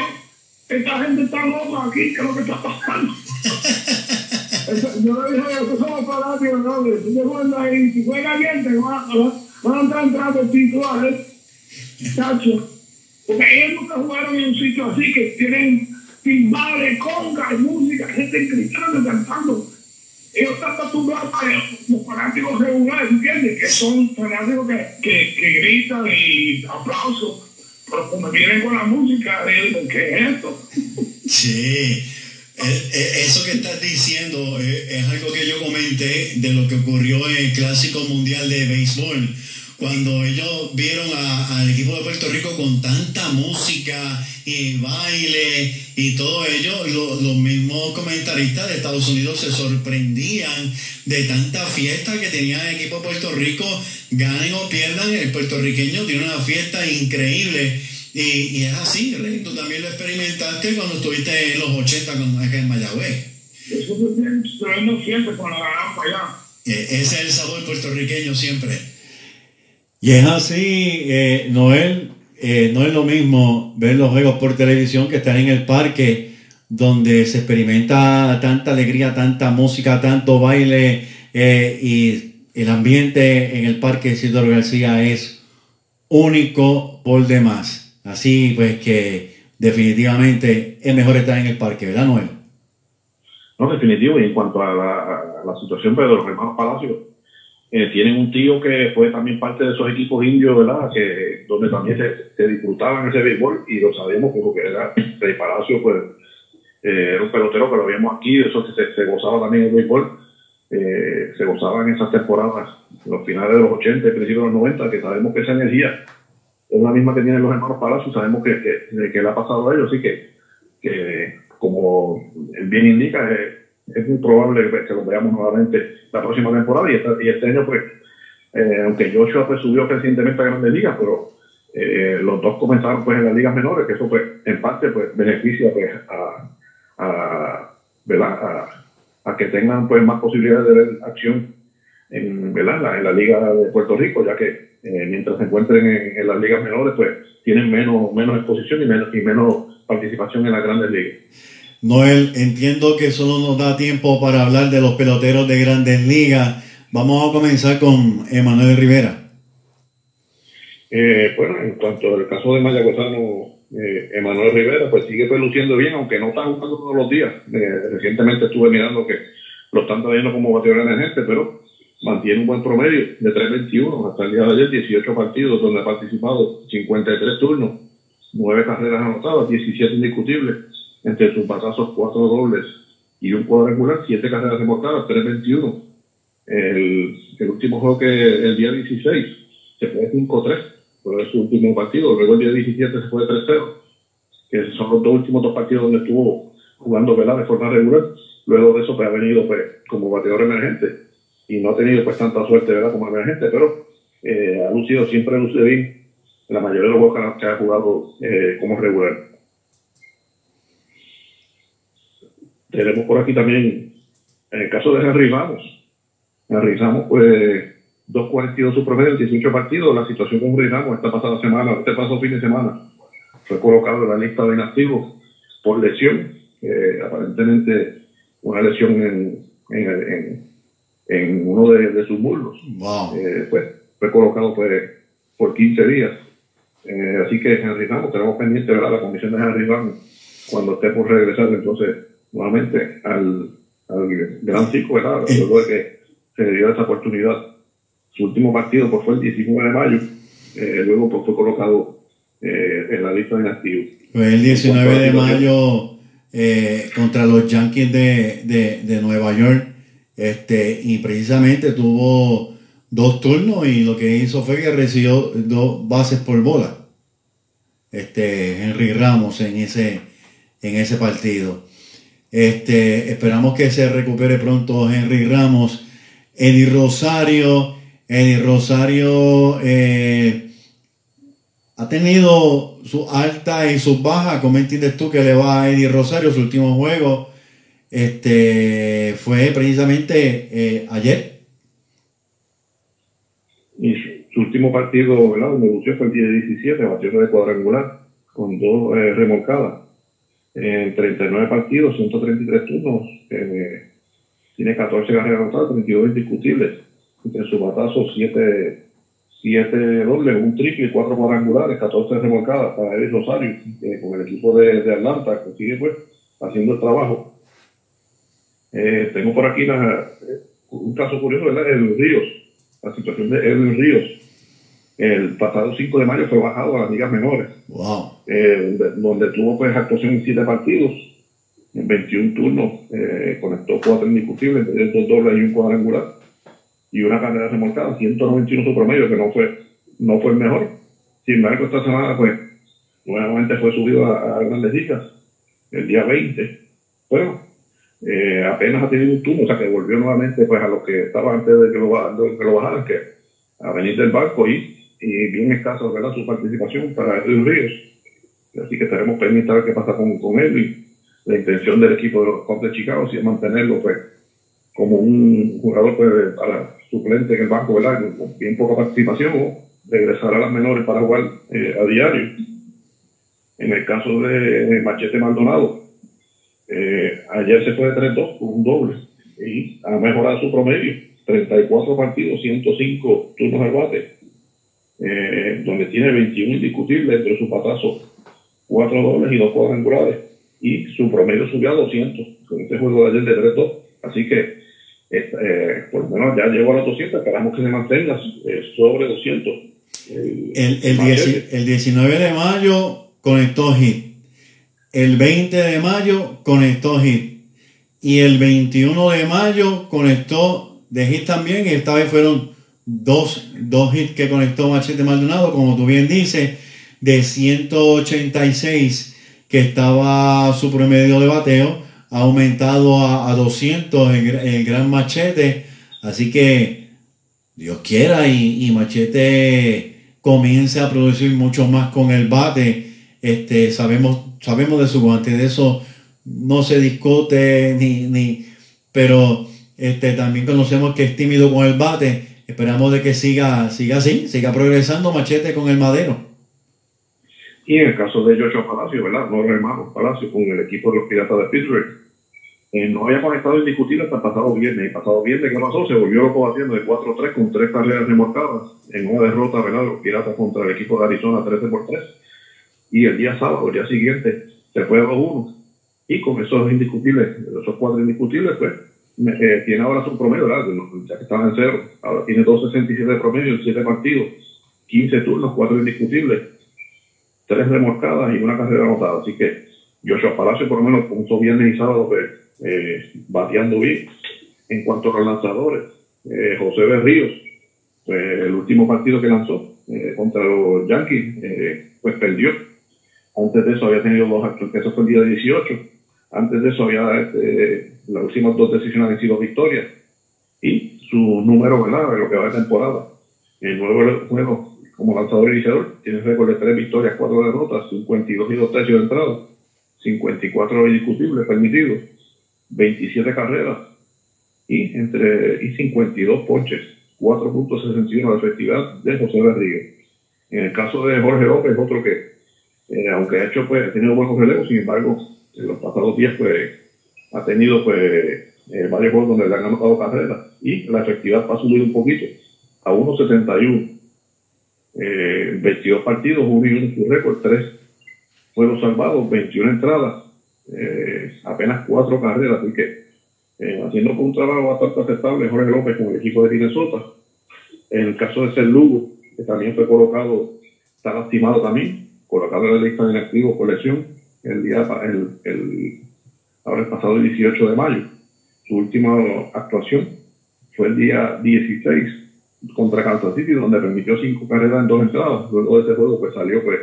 esta gente está loca aquí, ¿qué es lo que está pasando? yo le dije, eso somos fanáticos, ¿no? Si te juegas ahí, si juega bien, te van a, a entrar entrando titulares, chacho. Porque ellos nunca jugaron en un sitio así que tienen timbales, congas, música, gente gritando, cantando. Ellos están acostumbrados a los fanáticos regulares, ¿entiendes? Que son fanáticos que, que, que gritan y aplausos. Pero cuando vienen con la música, ¿qué es esto? Sí, Eh, eh, eso que estás diciendo eh, es algo que yo comenté de lo que ocurrió en el Clásico Mundial de Béisbol. Cuando ellos vieron al equipo de Puerto Rico con tanta música y baile y todo ello, lo- los mismos comentaristas de Estados Unidos se sorprendían de tanta fiesta que tenía el equipo de Puerto Rico, ganen o pierdan, el puertorriqueño tiene una fiesta increíble. Y, y es así, Rey, tú también lo experimentaste cuando estuviste en los 80 con, acá en Mayagüez. Eso es bien tremendo fiesta cuando para allá. Eh, ese es el sabor puertorriqueño siempre. Y es así, eh, Noel, eh, no es lo mismo ver los juegos por televisión que estar en el parque donde se experimenta tanta alegría, tanta música, tanto baile eh, y el ambiente en el parque Isidoro García es único por demás. Así pues que definitivamente es mejor estar en el parque, ¿verdad Noel? No, definitivo. Y en cuanto a la, a la situación de los hermanos Palacios, eh, tienen un tío que fue también parte de esos equipos indios, ¿verdad? Que, donde también se, se disfrutaban ese béisbol y lo sabemos porque era Rey Palacio, pues eh, era un pelotero que lo vimos aquí, eso se, se gozaba también el béisbol, eh, se gozaba en esas temporadas, los finales de los 80 y principios de los 90, que sabemos que esa energía es la misma que tienen los hermanos Palacios, sabemos que, que, que le ha pasado a ellos, así que, que como bien indica, es, es muy probable que, que lo veamos nuevamente la próxima temporada y, esta- y este año, pues, eh, aunque Joshua pues, subió recientemente a Grandes Ligas, pero eh, los dos comenzaron pues en las ligas menores, que eso pues en parte pues beneficia pues a, a que tengan pues más posibilidades de ver acción en, ¿verdad? En, la, en la liga de Puerto Rico, ya que eh, mientras se encuentren en, en las ligas menores pues tienen menos, menos exposición y menos, y menos participación en las grandes ligas. Noel, entiendo que solo nos da tiempo para hablar de los peloteros de grandes ligas. Vamos a comenzar con Emanuel Rivera. Eh, bueno, en cuanto al caso de Mayagüezano, eh, Emanuel Rivera, pues sigue luciendo bien, aunque no está jugando todos los días. Eh, recientemente estuve mirando que lo están trayendo como bateador emergente, pero mantiene un buen promedio de 3.21 hasta el día de ayer, 18 partidos donde ha participado, 53 turnos, 9 carreras anotadas, 17 indiscutibles, entre sus batazos 4 dobles y un cuadrangular, 7 carreras remolcadas, 3.21. El, el último juego que el día 16 se fue 5-3, fue su último partido, luego el día 17 se fue 3-0, que son los dos últimos dos partidos donde estuvo jugando ¿verdad? de forma regular, luego de eso pues, ha venido pues, como bateador emergente y no ha tenido pues tanta suerte ¿verdad? como emergente, pero eh, ha lucido, siempre luce bien en la mayoría de los juegos ha- que ha jugado eh, como regular. Tenemos por aquí también, en el caso de Henry Ramos, Henry Ramos, pues 2.42 su promedio en 18 partidos. La situación con Henry Ramos esta pasada semana, este pasado fin de semana, fue colocado en la lista de inactivos por lesión, eh, aparentemente una lesión en, en, en- en uno de, de sus muslos. Wow. Eh, pues, fue colocado pues, por 15 días. Eh, así que Henry Ramos, tenemos pendiente ¿verdad? la comisión de Henry Ramos cuando esté por regresar entonces nuevamente al, al gran ¿verdad? Luego de que se le dio esa oportunidad. Su último partido pues, fue el 19 de mayo, eh, luego pues, fue colocado eh, en la lista de inactivos. Fue el 19 de mayo eh, contra los Yankees de, de- de Nueva York. Este, y precisamente tuvo dos turnos y lo que hizo fue que recibió dos bases por bola. Este, Henry Ramos en ese, en ese partido. Este, esperamos que se recupere pronto Henry Ramos. Eddie Rosario, Eddie Rosario eh, ha tenido sus altas y sus bajas. ¿Cómo entiendes tú que le va a Eddie Rosario su último juego? Este fue precisamente eh, ayer. Y su, último partido, ¿verdad? Donde lució fue el día 17, batió de cuadrangular, con dos eh, remolcadas. En 39 partidos, 133 turnos, eh, tiene 14 carreras anotadas, 32 indiscutibles. Entre sus batazos, 7 siete dobles, un triple y cuatro cuadrangulares, 14 remolcadas para Eddie Rosario, eh, con el equipo de, de, Atlanta, que sigue pues haciendo el trabajo. Eh, tengo por aquí la, un caso curioso, ¿verdad? El Ríos, la situación de Edwin Ríos. El pasado 5 de mayo fue bajado a las ligas menores, Wow. eh, donde, donde tuvo pues actuación en 7 partidos, en 21 turnos, eh, conectó 4 indiscutibles, dos dobles y un cuadrangular, y una carrera remolcada, 191 su promedio, que no fue, no fue el mejor. Sin embargo, esta semana pues nuevamente fue subido a, a grandes ligas, el día 20. Bueno, eh, apenas ha tenido un turno, o sea que volvió nuevamente pues a lo que estaba antes de que lo, de que lo bajaran, que a venir del barco y, y bien escaso ¿verdad? su participación para Edwin Ríos. Así que estaremos pendientes a ver qué pasa con, con él y la intención del equipo de los Cubs de Chicago si es mantenerlo pues como un jugador pues, para suplente en el banco, ¿verdad? Con bien poca participación o regresar a las menores para jugar eh, a diario. En el caso de Machete Maldonado, eh, ayer se fue de 3-2 con un doble y ha mejorado su promedio. 34 partidos, 105 turnos al bate, eh, donde tiene 21 indiscutibles entre su patazo, 4 dobles y 2 cuadrangulares. Y su promedio subió a 200 con este juego de ayer de 3-2. Así que eh, por lo menos ya llegó a los 200, esperamos que se mantenga eh, sobre 200. El, el, dieci, el 19 de mayo conectó hit. El 20 de mayo conectó hit. Y el 21 de mayo conectó de hit también. Y esta vez fueron dos, dos hits que conectó Machete Maldonado, como tú bien dices, de 186 que estaba su promedio de bateo, ha aumentado a, a 200 en el gran Machete. Así que Dios quiera y, y Machete comience a producir mucho más con el bate. Este, sabemos, sabemos de su guante, de eso no se discute ni, ni pero este, también conocemos que es tímido con el bate. Esperamos de que siga, siga así, siga progresando Machete con el madero. Y en el caso de Joshua Palacio, ¿verdad? No hermano Palacio con el equipo de los Piratas de Pittsburgh. Eh, no había conectado indiscutible hasta el pasado viernes. Y pasado viernes, ¿qué pasó? Se volvió loco batiendo de 4-3 con tres carreras remolcadas en una derrota, ¿verdad? Los Piratas contra el equipo de Arizona 13 por 3. Y el día sábado, el día siguiente, se fue a 2-1. Y con esos indiscutibles, esos cuatro indiscutibles, pues, eh, tiene ahora su promedio, ¿verdad? Ya que estaba en cero. Ahora tiene 2.67 de promedio en 7 partidos, 15 turnos, 4 indiscutibles, 3 remolcadas y una carrera anotada. Así que Joshua Palacio, por lo menos, punto viernes y sábado, pues, eh, bateando bien. En cuanto a los lanzadores, eh, José Berríos, pues, el último partido que lanzó eh, contra los Yankees, pues perdió. Antes de eso había tenido dos actos, que eso fue el día 18. Antes de eso había, las últimas dos decisiones han sido victorias. Y su número, ¿verdad? De lo que va de temporada. El nuevo juego como lanzador iniciador tiene récord de tres victorias, cuatro derrotas, 52 y dos tercios de entrada, 54 indiscutibles permitidos 27 carreras y, entre, y 52 ponches, 4.61 de efectividad de José Berrío. En el caso de Jorge López, otro que, eh, aunque ha hecho, pues, ha tenido buenos relevos, sin embargo, en los pasados días, pues, ha tenido, pues, eh, varios juegos donde le han anotado carreras y la efectividad ha subido un poquito a 1.71. Eh, 22 partidos, 1 y 1 su récord, 3 juegos salvados, 21 entradas, eh, apenas cuatro carreras, así que eh, haciendo un trabajo bastante aceptable Jorge López con el equipo de Minnesota. En el caso de Ser Lugo, que también fue colocado, está lastimado también, colocado en la lista de inactivos por lesión el día, el, el, ahora el pasado 18 de mayo. Su última actuación fue el día 16 contra Kansas City, donde permitió cinco carreras en dos entradas. Luego de ese juego, pues salió pues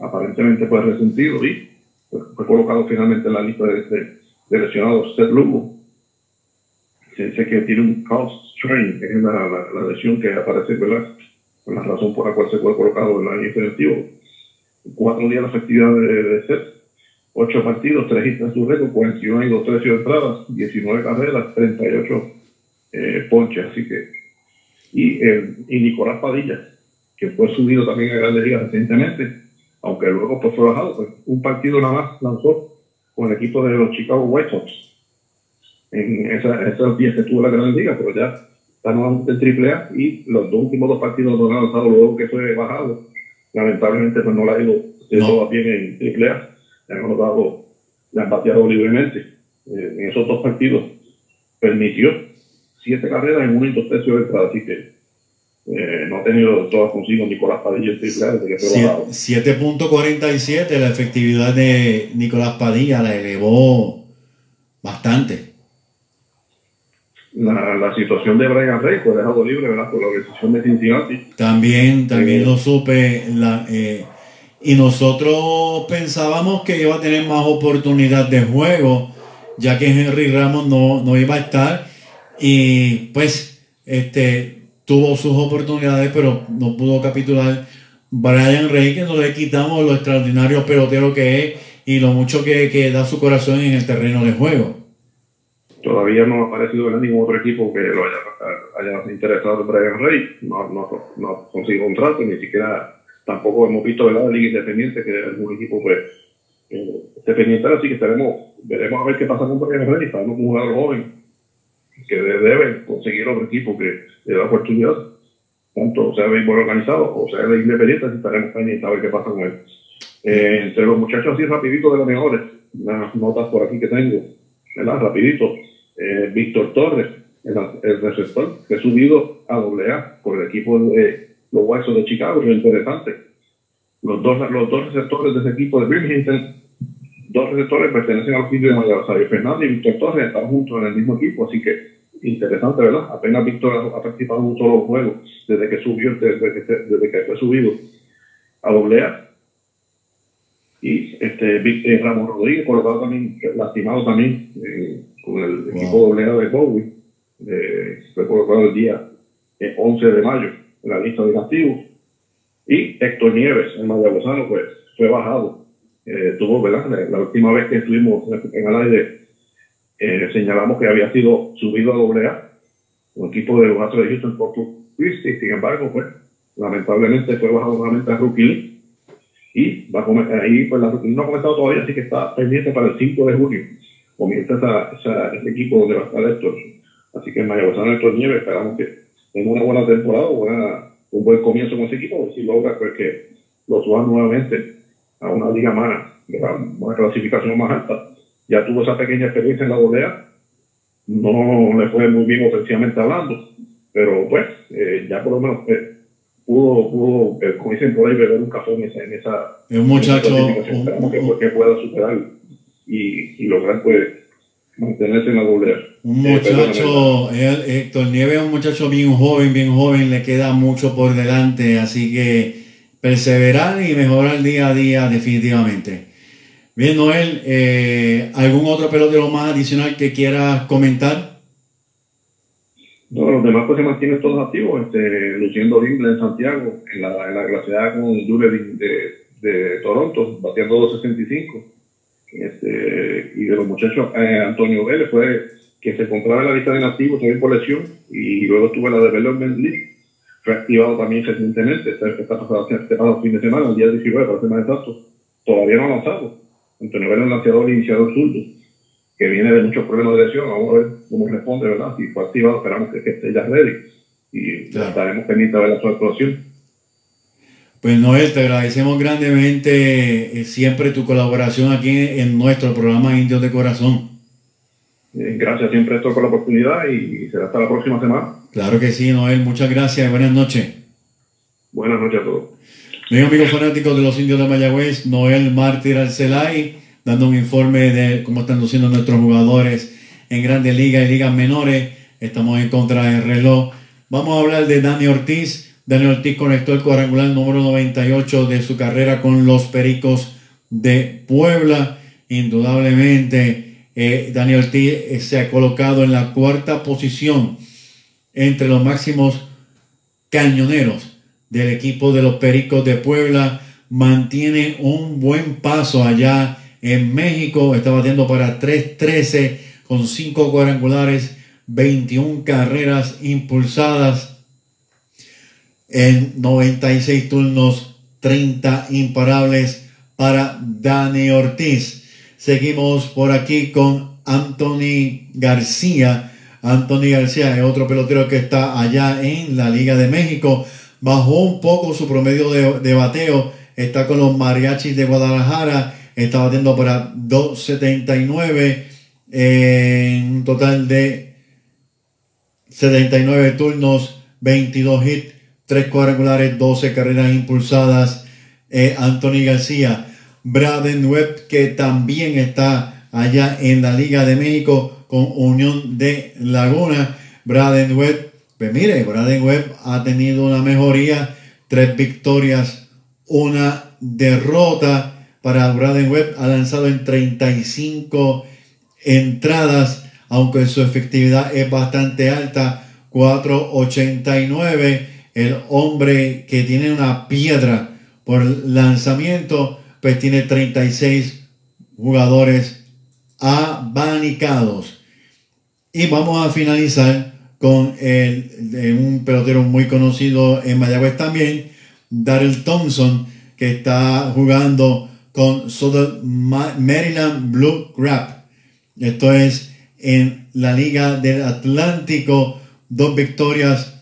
aparentemente pues resentido y fue colocado finalmente en la lista de, de, de lesionados Seth Lugo. Se dice que tiene un calf strain, que es la, la, lesión que aparece, ¿verdad? La razón por la cual se fue colocado en la lista definitivo. Cuatro días la efectividad de, de Seth, ocho partidos, tres hits en su récord, 41 y dos tercios de entradas, 19 carreras, 38 eh, ponches, así que. Y, el, y Nicolás Padilla, que fue subido también a Grandes Ligas recientemente, aunque luego pues, fue bajado, pues un partido nada más lanzó con el equipo de los Chicago White Sox en esa, esos días que tuvo la Gran Liga, pero ya está nuevamente en triple A y los dos últimos dos partidos no han avanzado luego que fue bajado. Lamentablemente pues no la ha ido No. bien en triple A. Le han anotado, le han bateado libremente. Eh, en esos dos partidos permitió siete carreras en uno y dos tercios de entrada, así que eh, no ha tenido todas consigo Nicolás Padilla en triple A desde que fue Sie- bajado. 7.47, la efectividad de Nicolás Padilla la elevó bastante. La, la situación de Brian Rey fue dejado libre ¿verdad? por la organización de Cincinnati. También, también Eh. lo supe. La, eh, y nosotros pensábamos que iba a tener más oportunidad de juego, ya que Henry Ramos no, no iba a estar. Y pues este tuvo sus oportunidades, pero no pudo capitular. Brian Rey, que no le quitamos lo extraordinario pelotero que es y lo mucho que, que da su corazón en el terreno de juego. Todavía no ha aparecido ¿verdad? ningún otro equipo que lo haya, haya interesado en Brian Rey. No, no, no ha conseguido contrato, ni siquiera tampoco hemos visto ¿verdad? la Liga Independiente que algún equipo pues, eh. Así que estaremos, veremos a ver qué pasa con Brian Rey. Sabemos un jugador joven que debe conseguir otro equipo que le da oportunidad, tanto sea de béisbol organizado o sea de independiente, así estaremos pendientes a ver qué pasa con él. Eh, entre los muchachos así rapidito de los mejores, unas notas por aquí que tengo, ¿verdad? Rapidito. Eh, Víctor Torres, el, el receptor, que ha subido a AA por el equipo de los White Sox de Chicago, es interesante. Los dos, los dos receptores de ese equipo de Birmingham, dos receptores pertenecen al equipo de Mayor Sabio Fernández y Víctor Torres están juntos en el mismo equipo, así que interesante, ¿verdad? Apenas Víctor ha, participado en un solo juego desde que subió, desde que, desde que fue subido a AA y este eh, Ramón Rodríguez colocado también lastimado también eh, con el equipo doble A de Bowie eh, fue colocado el día eh, 11 de mayo en la lista de castigos y Héctor Nieves el mayagüezano pues fue bajado eh, tuvo verdad la, última vez que estuvimos en el aire eh, señalamos que había sido subido a doble A un equipo de los Astros de Houston por Christie sin embargo pues lamentablemente fue bajado nuevamente a Rookie y va a ahí pues la no ha comenzado todavía, así que está pendiente para el 5 de junio. Comienza ese equipo donde va a estar Héctor. Así que en Mayagüezano Héctor Nieves esperamos que tenga una buena temporada, buena, un buen comienzo con ese equipo, a ver si logra pues, que lo suban nuevamente a una liga más, una clasificación más alta. Ya tuvo esa pequeña experiencia en la bolea, no le fue muy bien ofensivamente hablando, pero pues eh, ya por lo menos eh, pudo, pudo eh, como dicen por ahí, beber un café en esa, en esa, Es un muchacho, en esa clasificación. un- Esperamos que, pueda superar y, y lograr pues mantenerse en la bolea. Un Eh, muchacho, él, Héctor Nieves es un muchacho bien joven, bien joven, le queda mucho por delante, así que perseverar y mejorar día a día definitivamente. Bien, Noel, eh, ¿algún otro pelotero más adicional que quieras comentar? No, los demás pues se mantienen todos activos, este, luciendo Limble en Santiago, en la, en la clase A con Dulery de, de Toronto, bateando 265. Este, y de los muchachos, eh, Antonio Vélez fue que se encontraba en la lista de inactivos también por lesión, y luego estuvo en la Development League, fue activado también recientemente, este, este pasado, este pasado fin de semana, el día 19, para ser más exacto, todavía no ha lanzado. Antonio Vélez es un lanzador iniciador zurdo, que viene de muchos problemas de lesión. Vamos a ver cómo responde, ¿verdad? Si fue activado, esperamos que, que esté ya ready y Claro. estaremos pendientes de ver su actuación. Pues Noel, te agradecemos grandemente eh, siempre tu colaboración aquí en, en nuestro programa Indios de Corazón. Eh, gracias siempre esto por la oportunidad y será hasta la próxima semana. Claro que sí, Noel, muchas gracias y buenas noches. Buenas noches a todos. Mis amigos fanáticos de los indios de Mayagüez, Noel Mártir Arcelay, dando un informe de cómo están luciendo nuestros jugadores en grandes ligas y ligas menores. Estamos en contra del reloj. Vamos a hablar de Dani Ortiz. Dani Ortiz conectó el cuadrangular número 98 de su carrera con los Pericos de Puebla. Indudablemente, eh, Dani Ortiz eh, se ha colocado en la cuarta posición entre los máximos cañoneros del equipo de los Pericos de Puebla. Mantiene un buen paso allá en México. Está batiendo para 3-13 con 5 cuadrangulares, 21 carreras impulsadas en 96 turnos, 30 imparables para Dani Ortiz. Seguimos por aquí con Anthony García. Anthony García es otro pelotero que está allá en la Liga de México. Bajó un poco su promedio de, de bateo. Está con los mariachis de Guadalajara. Está batiendo para 2.79 en un total de 79 turnos, 22 hits, 3 cuadrangulares, 12 carreras impulsadas. Eh, Anthony García, Braden Webb, que también está allá en la Liga de México con Unión de Laguna. Braden Webb, pues mire, Braden Webb ha tenido una mejoría, tres victorias, una derrota para Braden Webb, ha lanzado en 35 entradas, aunque su efectividad es bastante alta, 4.89. El hombre que tiene una piedra por lanzamiento, pues tiene 36 jugadores abanicados. Y vamos a finalizar con el, un pelotero muy conocido en Mayagüez también, Daryl Thompson, que está jugando con Maryland Blue Crab. Esto es en la Liga del Atlántico, dos victorias,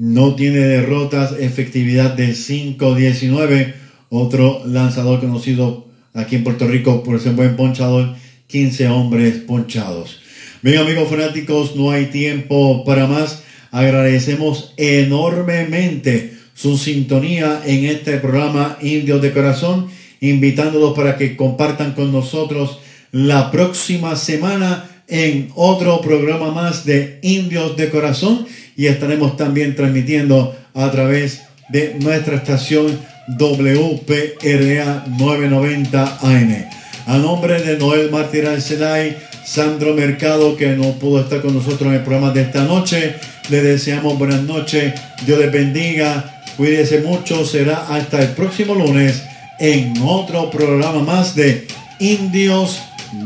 no tiene derrotas, efectividad de 5-19. Otro lanzador conocido aquí en Puerto Rico por ser buen ponchador, 15 hombres ponchados. Bien amigos fanáticos, no hay tiempo para más. Agradecemos enormemente su sintonía en este programa Indios de Corazón, invitándolos para que compartan con nosotros la próxima semana en otro programa más de Indios de Corazón y estaremos también transmitiendo a través de nuestra estación WPRA 990 AM. A nombre de Noel Martín Celay, Sandro Mercado, que no pudo estar con nosotros en el programa de esta noche, le deseamos buenas noches, Dios les bendiga, cuídese mucho, será hasta el próximo lunes en otro programa más de Indios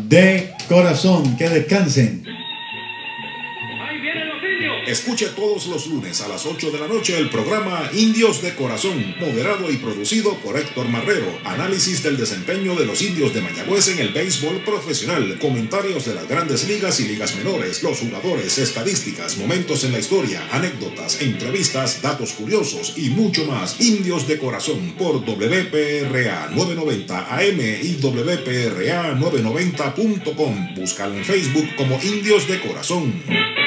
de corazón. Que descansen. Escuche todos los lunes a las 8 de la noche el programa Indios de Corazón, moderado y producido por Héctor Marrero. Análisis del desempeño de los indios de Mayagüez en el béisbol profesional, comentarios de las grandes ligas y ligas menores, los jugadores, estadísticas, momentos en la historia, anécdotas, entrevistas, datos curiosos y mucho más. Indios de Corazón por WPRA 990 AM y WPRA 990.com. Búscalo en Facebook como Indios de Corazón.